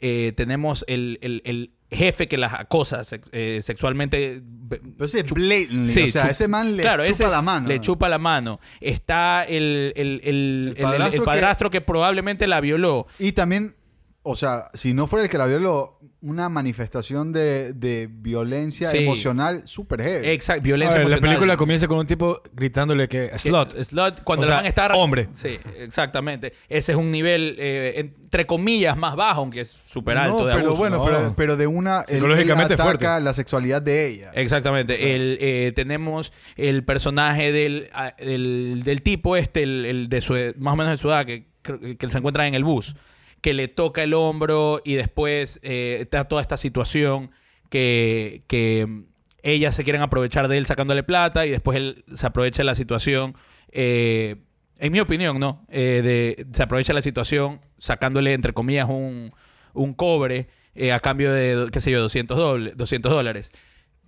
Eh, tenemos el, el- el jefe que las acosa eh, sexualmente. Pero ese es blatantly, Sí, o sea, ese man le claro, chupa ese la mano. Le chupa la mano. Está el, el- padrastro padrastro, que- que... probablemente la violó. Y también, o sea, si no fuera el que la violó, una manifestación de, de violencia Sí. emocional súper heavy. Exacto, A violencia ver, la emocional. película comienza con un tipo gritándole que Que- slot. Slot, cuando O sea, van a estar. hombre. Sí, exactamente. Ese es un nivel, eh, entre comillas, más bajo, aunque es súper alto no, de pero abuso. bueno, no. pero, pero de una... él- él Psicológicamente ataca fuerte. la sexualidad de ella. Exactamente. El, eh, tenemos el personaje del, ah, del, del tipo este, el, el de su, más o menos de su edad, que, creo que se encuentra en el bus. Que le toca el hombro y después eh, está toda esta situación que, que mm, ellas se quieren aprovechar de él sacándole plata y después él se aprovecha la situación. eh, en mi opinión, ¿no? Eh, de, se aprovecha la situación sacándole, entre comillas, un, un cobre a cambio de, qué sé yo, 200, doble- 200 dólares.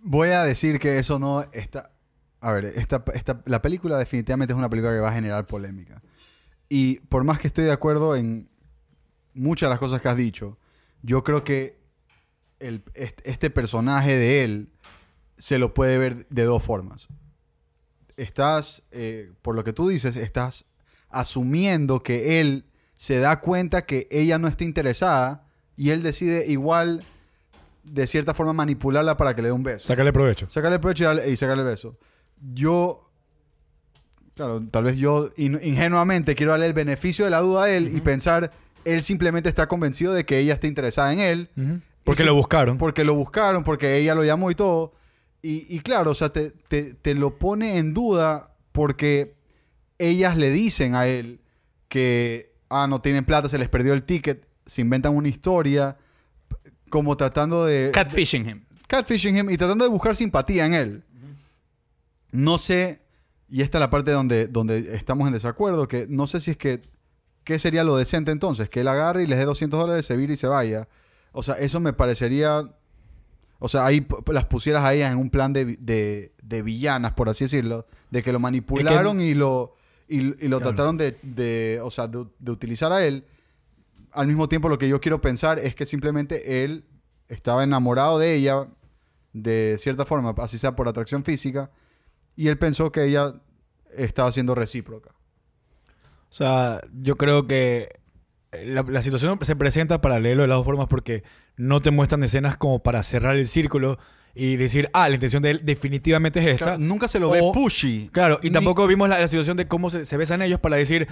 Voy a decir que eso no está. A ver, esta, esta- la película definitivamente es una película que va a generar polémica. Y por más que estoy de acuerdo en muchas de las cosas que has dicho, yo creo que el- este, personaje de él se lo puede ver de dos formas. Estás, eh, por lo que tú dices, estás asumiendo que él se da cuenta que ella no está interesada y él decide igual, de cierta forma, manipularla para que le dé un beso. Sácale provecho. Sacarle provecho y, darle- y sacarle el beso. Yo, claro, tal vez yo in- ingenuamente quiero darle el beneficio de la duda a él y pensar, él simplemente está convencido de que ella está interesada en él. Porque lo buscaron. Porque lo buscaron, porque ella lo llamó y todo. Y, y claro, o sea, te, te- te lo pone en duda porque ellas le dicen a él que, ah, no tienen plata, se les perdió el ticket, se inventan una historia, como tratando de... Catfishing him. catfishing him y tratando de buscar simpatía en él. No sé, y esta es la parte donde, donde estamos en desacuerdo, que no sé si es que, ¿qué sería lo decente entonces? Que él agarre y les dé 200 dólares, se vire y se vaya. O sea, eso me parecería, o sea, ahí las pusieras a ellas en un plan de, de, de villanas, por así decirlo, de que lo manipularon y lo, y, y lo Claro. trataron de, de, o sea, de, de utilizar a él. Al mismo tiempo, lo que yo quiero pensar es que simplemente él estaba enamorado de ella de cierta forma, así sea por atracción física, y él pensó que ella estaba siendo recíproca. O sea, yo creo que la, la situación se presenta paralelo de las dos formas porque no te muestran escenas como para cerrar el círculo y decir, ah, la intención de él definitivamente es esta. Claro, nunca se lo ve pushy. Claro, y Ni- tampoco vimos la, la situación de cómo se, se besan ellos para decir,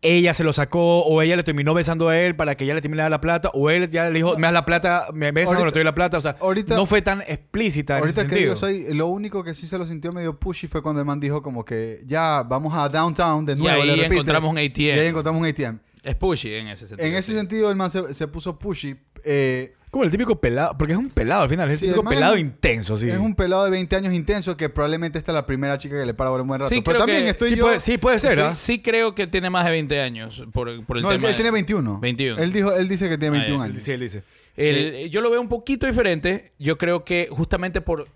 ella se lo sacó o ella le terminó besando a él para que ella le terminara la plata o él ya le dijo, me das la plata, me besas Ahorita- o no te doy la plata. O sea, ahorita- no fue tan explícita en Ahorita ese que digo, sentido. soy, lo único que sí se lo sintió medio pushy fue cuando el man dijo como que ya vamos a downtown de Y nuevo. le repite, encontramos un ATM. Y ahí encontramos un ATM. Es pushy en ese sentido. En ese sí. sentido, el man se, se puso pushy. eh, Como el típico pelado, porque es un pelado al final, es Sí, el típico pelado es- intenso, sí. Es un pelado de 20 años intenso que probablemente esta es la primera chica que le para por un buen rato. Sí, Pero creo también que- estoy sí, yo... puede, sí, puede ser, ¿ah? Sí creo que tiene más de 20 años por, por el no, él, tema. él de- tiene 21. 21. Él, dijo, él dice que tiene Ah, 21 ya, Él años. dice, él dice. El- yo lo veo un poquito diferente. Yo creo que justamente por...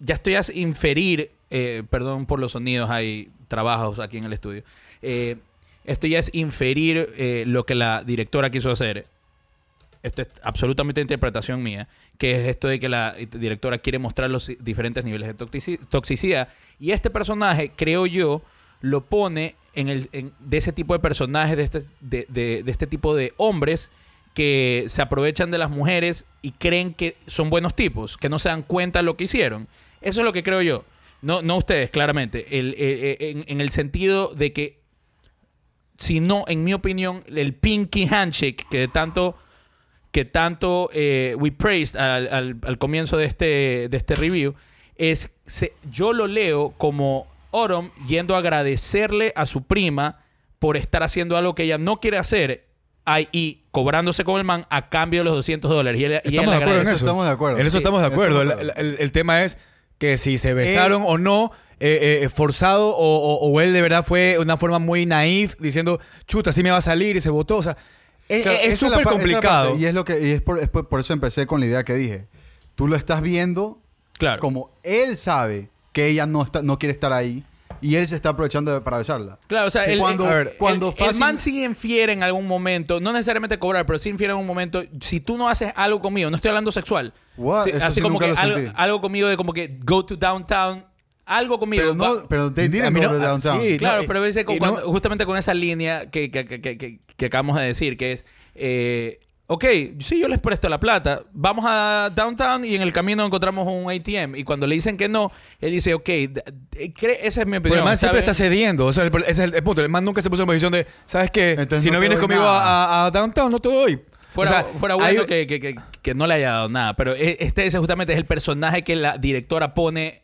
Ya estoy a inferir... eh, perdón por los sonidos, hay trabajos aquí en el estudio. Eh, esto ya es inferir eh, lo que la directora quiso hacer. Esto es absolutamente interpretación mía. Que es esto de que la directora quiere mostrar los diferentes niveles de toxici- toxicidad. Y este personaje, creo yo, lo pone en el, de ese tipo de personajes, de este, de, de- de este tipo de hombres que se aprovechan de las mujeres y creen que son buenos tipos, que no se dan cuenta de lo que hicieron. Eso es lo que creo yo. No, no ustedes, claramente. El- eh, eh, en, en el sentido de que, si no, en mi opinión, el pinky handshake que tanto que tanto eh, we praised al, al- al comienzo de este, de este review, es se- yo lo leo como Orom yendo a agradecerle a su prima por estar haciendo algo que ella no quiere hacer ahí, y cobrándose con el man a cambio de los 200 dólares. Y ella, y ella Estamos le de acuerdo en eso. estamos de acuerdo. En eso estamos de acuerdo. El, tema es que si se besaron o no, eh, eh, forzado, o, o- o él de verdad fue una forma muy naif, diciendo, chuta, así me va a salir y se votó. O sea, es Claro, es súper complicado. y es lo que y es por, es por- por eso empecé con la idea que dije. Tú lo estás viendo Claro. como él sabe que ella no está no quiere estar ahí y él se está aprovechando de- para besarla. Claro, o sea, el, cuando- el- cuando el- el fácil- man sí infiere en algún momento, no necesariamente cobrar, pero sí infiere en un momento, si tú no haces algo conmigo, no estoy hablando sexual, así sí como que algo conmigo de como que go to downtown, algo conmigo. Pero va- no, pero they didn't no- to downtown. sí. Claro, pero a veces no- justamente con esa línea que, que- que- que- que- que acabamos de decir, que es, eh, ok, sí, yo les presto la plata, vamos a downtown y en el camino encontramos un ATM. Y cuando le dicen que no, él dice, ok, esa es mi Pero opinión. el man siempre está cediendo. O sea, el- ese es el, el punto. El man nunca se puso en posición de, ¿sabes qué? Entonces si no vienes conmigo a, a- a downtown, no te doy. Fuera, O sea, fuera bueno hay- que, que- que- que no le haya dado nada, pero e- este ese justamente es el personaje que la directora pone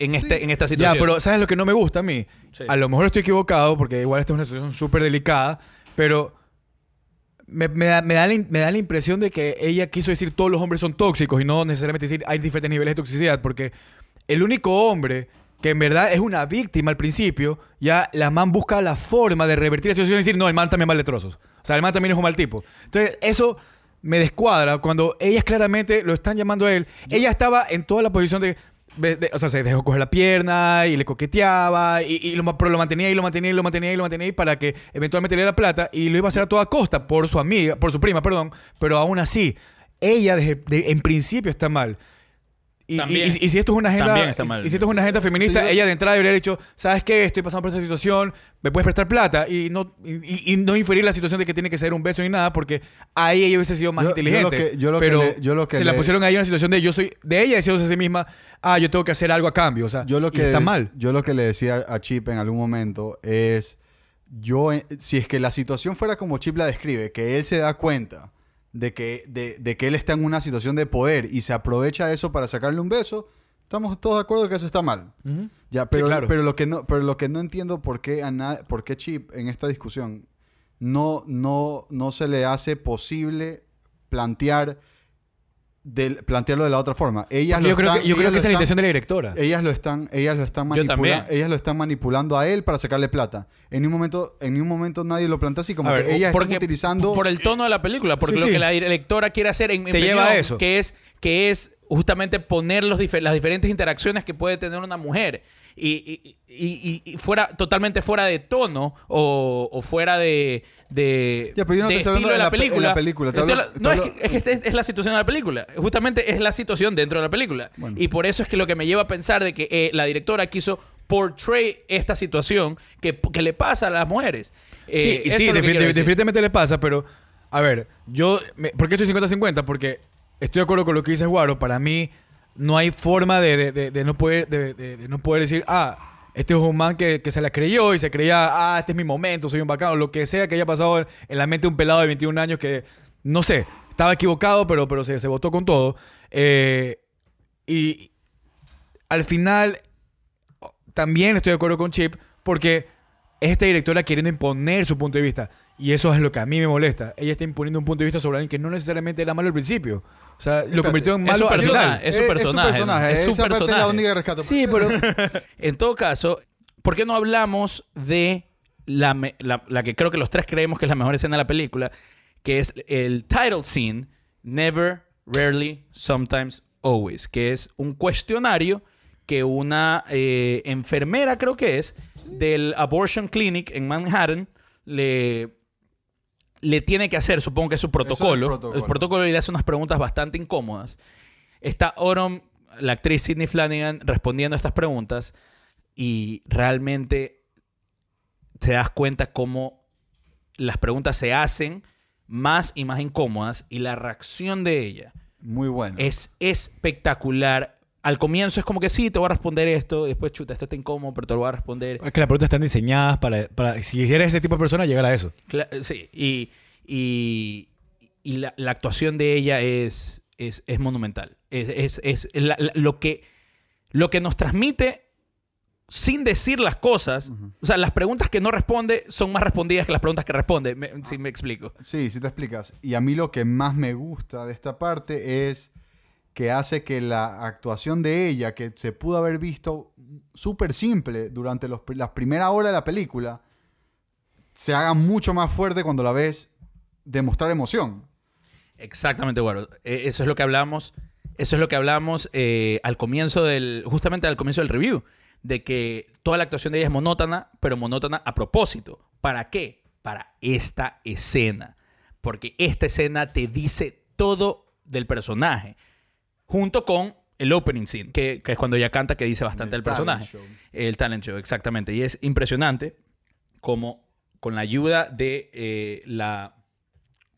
en, este, en esta Ya, situación. pero ¿sabes lo que no me gusta a mí? Sí. A lo mejor estoy equivocado porque igual esta es una situación súper delicada, pero me, me da, me, da la, me da la impresión de que ella quiso decir todos los hombres son tóxicos y no necesariamente decir hay diferentes niveles de toxicidad, porque el único hombre que en verdad es una víctima al principio, ya la man busca la forma de revertir la situación y decir, no, el man también vale trozos. O sea, el man también es un mal tipo. Entonces, eso me descuadra cuando ellas claramente lo están llamando a él. Ella estaba en toda la posición de... de- de- o sea, se dejó coger la pierna y le coqueteaba, y, y lo, pero lo mantenía y lo mantenía y lo mantenía y lo mantenía para que eventualmente le diera plata y lo iba a hacer a toda costa por su amiga, por su prima, perdón, pero aún así, ella desde- de- en principio está mal. Y, También. y- y- y si esto es una agenda, y- mal. y si esto es una agenda feminista, Sí, yo- ella de entrada debería haber dicho, ¿sabes qué? Estoy pasando por esta situación, me puedes prestar plata y no, y, no inferir la situación de que tiene que ser un beso ni nada, porque ahí ella hubiese sido más Yo- yo lo inteligente. que- yo lo que pero le- yo lo que se la pusieron ahí en una situación de yo soy, de ella diciéndose a sí misma, ah, yo tengo que hacer algo a cambio. O sea, Yo lo que está es- mal. Yo lo que le decía a Chip en algún momento es, yo, eh, si es que la situación fuera como Chip la describe, que él se da cuenta de que, de, de que él está en una situación de poder y se aprovecha de eso para sacarle un beso, estamos todos de acuerdo que eso está mal. Ya, pero, claro. pero, lo que no, pero lo que no entiendo por qué, a por qué Chip en esta discusión no, no, no se le hace posible plantear del, plantearlo de la otra forma. Ellas yo creo están- que, yo creo ellas que esa es la intención de la directora. ellas lo están, ellas lo están manipulando, ellas lo están manipulando a él para sacarle plata. En un momento, en un momento nadie lo plantea así, como A que ver, ellas porque están utilizando. por el tono de la película, porque Sí, lo sí. que la directora quiere hacer en mi Te lleva opinión, a eso. que es que es justamente poner los las diferentes interacciones que puede tener una mujer y, y- y- fuera totalmente fuera de tono o, o fuera de, de, Ya, pero yo no de te estilo de la pe- en película. la película, hablo- no, es que, es que es, es la situación de la película. Justamente es la situación dentro de la película. Bueno. Y por eso es que lo que me lleva a pensar de que eh, la directora quiso portray esta situación que, que le pasa a las mujeres. Eh, Sí, sí, definitivamente le pasa, pero a ver, yo, me- ¿por qué estoy 50-50? Porque estoy de acuerdo con lo que dice Guaro. Para mí no hay forma de, no, poder, de, no poder decir, ah, este es un man que, se la creyó y se creía, ah, este es mi momento, soy un bacano, lo que sea que haya pasado en, la mente de un pelado de 21 años que, no sé, estaba equivocado, pero, pero se, se votó con todo. Eh, y al final también estoy de acuerdo con Chip porque es esta directora queriendo imponer su punto de vista. Y eso es lo que a mí me molesta. Ella está imponiendo un punto de vista sobre alguien que no necesariamente era malo al principio. O sea, lo Espérate, convirtió en es su malo al personaje, final. es su personaje, ¿no? Es su Esa parte es la personaje. única que rescato. Sí, pero... En todo caso, ¿por qué no hablamos de la, me- la- la que creo que los tres creemos que es la mejor escena de la película? Que es el title scene, Never, Rarely, Sometimes, Always, que es un cuestionario que una eh, enfermera, creo que es, del Abortion Clinic en Manhattan, le, le tiene que hacer, supongo que es su protocolo. protocolo. El protocolo y le hace unas preguntas bastante incómodas. Está Orom, la actriz Sidney Flanagan, respondiendo a estas preguntas y realmente te das cuenta cómo las preguntas se hacen más y más incómodas y la reacción de ella Muy bueno. es espectacular. Al comienzo es como que sí, te voy a responder esto, y después chuta, esto está incómodo, pero te lo voy a responder. Es que las preguntas están diseñadas para, para si eres ese tipo de persona, llegar a eso. Cla- sí, y, y, y la, la actuación de ella es, es, es monumental. Es, es- es la- la- lo, que, lo que nos transmite sin decir las cosas. O sea, las preguntas que no responde son más respondidas que las preguntas que responde. Me- si me explico. Sí, sí te explicas. Y a mí lo que más me gusta de esta parte es que hace que la actuación de ella, que se pudo haber visto súper simple durante los, las primeras horas de la película, se haga mucho más fuerte cuando la ves demostrar emoción. Exactamente, bueno. Eh, Eso es lo que hablamos. Eso es lo que hablamos eh, al comienzo del. Justamente al comienzo del review. De que toda la actuación de ella es monótona, pero monótona a propósito. ¿Para qué? Para esta escena. Porque esta escena te dice todo del personaje. Junto con el opening scene, que, que es cuando ella canta, que dice bastante El el personaje. show. El talent show, exactamente. Y es impresionante como con la ayuda de eh, la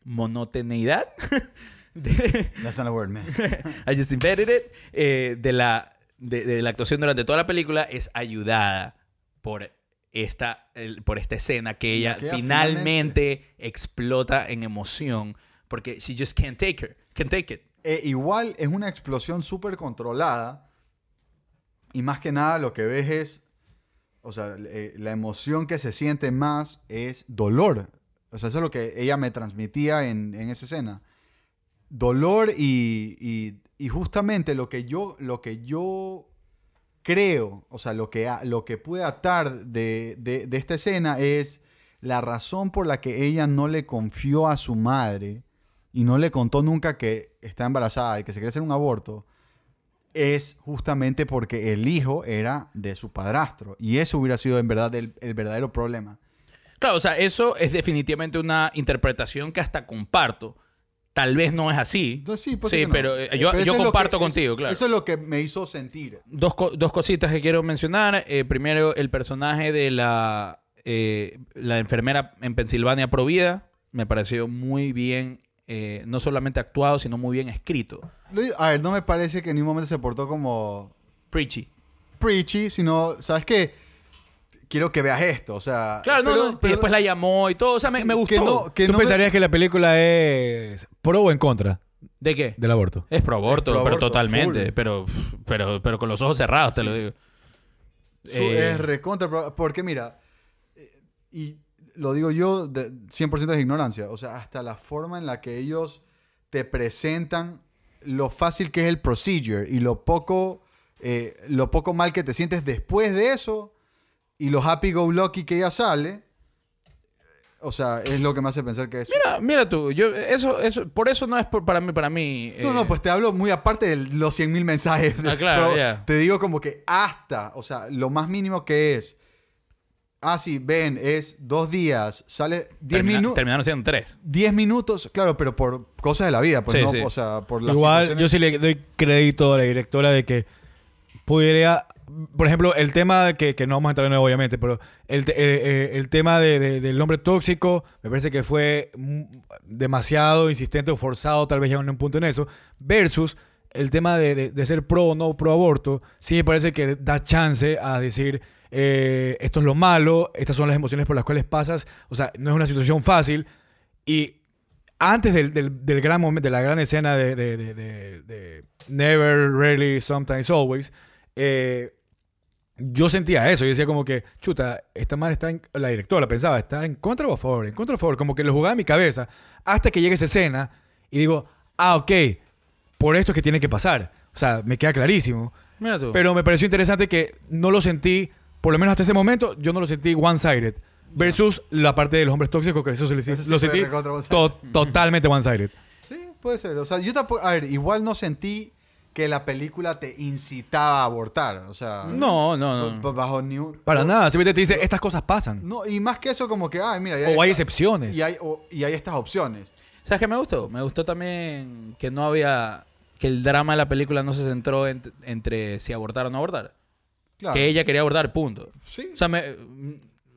monotoneidad de, That's not a word, man. I just invented it, eh, de, la, de, de la actuación durante toda la película es ayudada por esta, el- por esta escena que ella que ella finalmente explota en emoción porque she just can't take her, can't take it. Eh, igual es una explosión súper controlada. Y más que nada lo que ves es. O sea, la emoción que se siente más es dolor. O sea, eso es lo que ella me transmitía en, en esa escena. Dolor y, y- justamente lo que yo, lo que yo creo, o sea, lo que, lo que pude atar de, de- de esta escena es la razón por la que ella no le confió a su madre y no le contó nunca que está embarazada y que se quiere hacer un aborto, es justamente porque el hijo era de su padrastro. Y eso hubiera sido en verdad el, el verdadero problema. Claro, o sea, eso es definitivamente una interpretación que hasta comparto. Tal vez no es así. Sí, pues Sí, que no. pero, eh, yo- yo comparto que- contigo, eso- claro. Eso es lo que me hizo sentir. Dos, co- dos cositas que quiero mencionar. Eh, primero, el personaje de la, eh, la enfermera en Pensilvania Provida me pareció muy bien, eh, no solamente actuado, sino muy bien escrito. A ver, no me parece que en ningún momento se portó como Preachy. preachy, sino, ¿sabes qué? Quiero que veas esto, o sea... Claro, no, pero- no, y pero- después la llamó y todo. O sea, me, sí, me gustó. no- que ¿Tú no me- pensarías que la película es pro o en contra ¿De qué? del aborto? Es pro aborto, Es pro pero totalmente. full. Pero, pero, pero con los ojos cerrados, te lo digo. Su- Eh, Es recontra, porque mira, eh, y lo digo yo de 100% de ignorancia, o sea, hasta la forma en la que ellos te presentan lo fácil que es el procedure y lo poco, eh, lo poco mal que te sientes después de eso y lo happy go lucky que ya sale, o sea, es lo que me hace pensar que es... Mira, mira tú, yo, eso, eso, por eso no es por- para mí, para mí. No, eh, no, pues te hablo muy aparte de los 100.000 mensajes. Ah, claro, Pero. Te digo como que hasta, o sea, lo más mínimo que es. Ah, sí, ven, es dos días, sale 10 termina- minutos. Terminaron siendo tres. 10 minutos, claro, pero por cosas de la vida, pues Sí, no, sí. o sea, por las Igual, situaciones- yo sí le doy crédito a la directora de que pudiera. Por ejemplo, el tema que, que no vamos a entrar de nuevo, obviamente, pero el, te- eh, eh, el tema de- de- del hombre tóxico me parece que fue mm, demasiado insistente o forzado, tal vez ya en un punto en eso, versus el tema de, de- de ser pro o no pro aborto, sí me parece que da chance a decir. Eh, esto es lo malo, estas son las emociones por las cuales pasas, o sea, no es una situación fácil y antes del, del- del gran momento, de la gran escena de, de- de- de- Never, Rarely, Sometimes, Always, eh, yo sentía eso. Yo decía como que, chuta, esta madre está en... La directora pensaba, está en contra o a favor, en contra o a favor. Como que lo jugaba en mi cabeza hasta que llega esa escena y digo, ah, ok, por esto es que tiene que pasar. O sea, me queda clarísimo. Mira tú. Pero me pareció interesante que no lo sentí, por lo menos hasta ese momento, yo no lo sentí one-sided. Versus la parte de los hombres tóxicos, que eso se le- Eso sí lo sentí one-sided. to- totalmente one-sided. Sí, puede ser. O sea, yo tampoco. A ver, igual no sentí que la película te incitaba a abortar. O sea, no, no, no. bajo ni un- Para o- nada, simplemente te dice, estas cosas pasan. No, y más que eso, como que, ay, mira. ya O hay excepciones. Y hay, o- y hay estas opciones. ¿Sabes qué me gustó? Me gustó también que no había. que el drama de la película no se centró en- entre si abortar o no abortar. Claro. Que ella quería abortar, punto. Sí. O sea, me-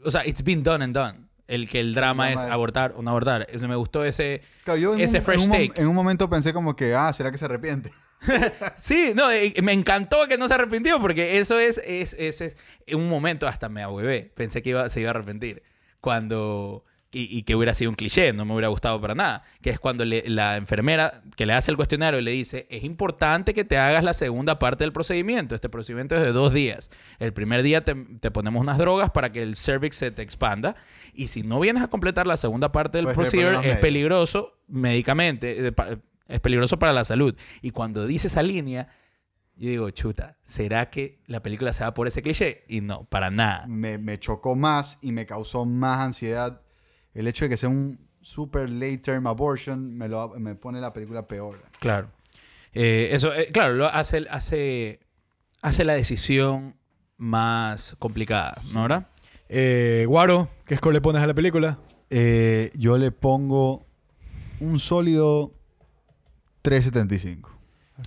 o sea, it's been done and done. El que el drama, El es, drama es- abortar o no abortar. Me gustó ese. Claro, yo en ese un, fresh en un take. en un momento pensé como que, ah, ¿será que se arrepiente? Sí, no, me encantó que no se arrepintió porque eso es, es, es, es- en un momento hasta me ahuevé. Pensé que iba, se iba a arrepentir. Cuando... Y, y que hubiera sido un cliché, no me hubiera gustado para nada. Que es cuando le- la enfermera que le hace el cuestionario le dice, es importante que te hagas la segunda parte del procedimiento. Este procedimiento es de dos días. El primer día te, te ponemos unas drogas para que el cervix se te expanda. Y si no vienes a completar la segunda parte del procedure, problemas es peligroso médicamente. eh, Es peligroso para la salud. Y cuando dice esa línea, yo digo, chuta, ¿será que la película se va por ese cliché? Y no, para nada. Me, me chocó más y me causó más ansiedad. El hecho de que sea un super late term abortion me, lo, me pone la película peor. Claro. Eh, eso, eh, claro, lo hace, hace, hace la decisión más complicada, ¿no? ¿Verdad? Eh, Guaro, ¿qué score le pones a la película? Eh, yo le pongo un sólido 3.75.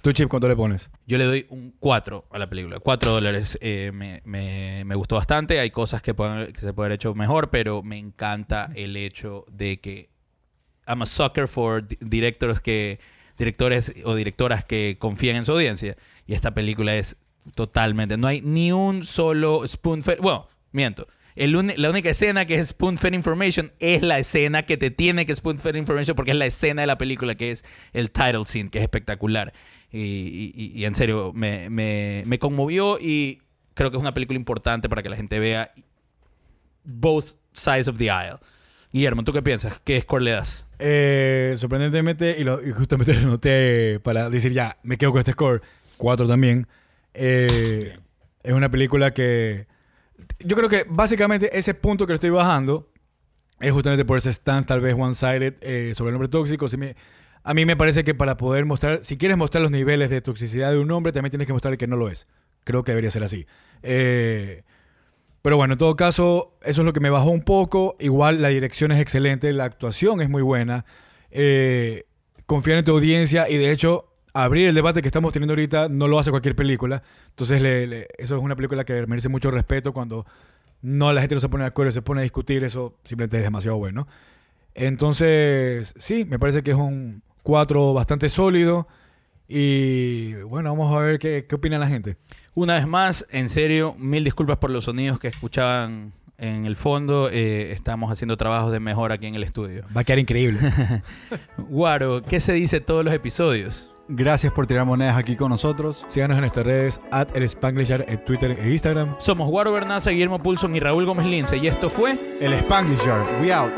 ¿Tú, Chip, cuánto le pones? Yo le doy un 4 a la película. 4 dólares. Eh, me, me- me gustó bastante. Hay cosas que, pueden- que se puede haber hecho mejor, pero me encanta el hecho de que I'm a sucker for di- directors que, directores o directoras que confían en su audiencia. Y esta película es totalmente... No hay ni un solo spoon fed... Bueno, miento. El uni- la única escena que es spoon fed information es la escena que te tiene que spoon fed information porque es la escena de la película que es el title scene, que es espectacular. Y, en serio, me, me- me conmovió y creo que es una película importante para que la gente vea both sides of the aisle. Guillermo, ¿tú qué piensas? ¿Qué score le das? Eh, sorprendentemente, y, lo- justamente lo noté para decir ya, me quedo con este score, 4 también. Eh, es una película que. Yo creo que básicamente ese punto que le estoy bajando es justamente por ese stance, tal vez one-sided, eh, sobre el hombre tóxico. Si me- a mí me parece que para poder mostrar, si quieres mostrar los niveles de toxicidad de un hombre, también tienes que mostrar que no lo es. Creo que debería ser así. Eh, pero bueno, en todo caso, eso es lo que me bajó un poco. Igual la dirección es excelente, la actuación es muy buena. Eh, confía en tu audiencia y de hecho abrir el debate que estamos teniendo ahorita no lo hace cualquier película. Entonces eso es una película que merece mucho respeto cuando no la gente no se pone de acuerdo, se pone a discutir, eso simplemente es demasiado bueno. Entonces, sí, me parece que es un 4 bastante sólido. Y bueno, vamos a ver qué, qué opina la gente. Una vez más, en serio, mil disculpas por los sonidos que escuchaban en el fondo. Eh, estamos haciendo trabajos de mejora aquí en el estudio. Va a quedar increíble. Guaro, ¿qué se dice todos los episodios? Gracias por tirar monedas aquí con nosotros. Síganos en nuestras redes, at el Spanglishar, en Twitter e Instagram. Somos Guaro Bernaza, Guillermo Pulson y Raúl Gómez Lince. Y esto fue... El Spanglish Jar. We out.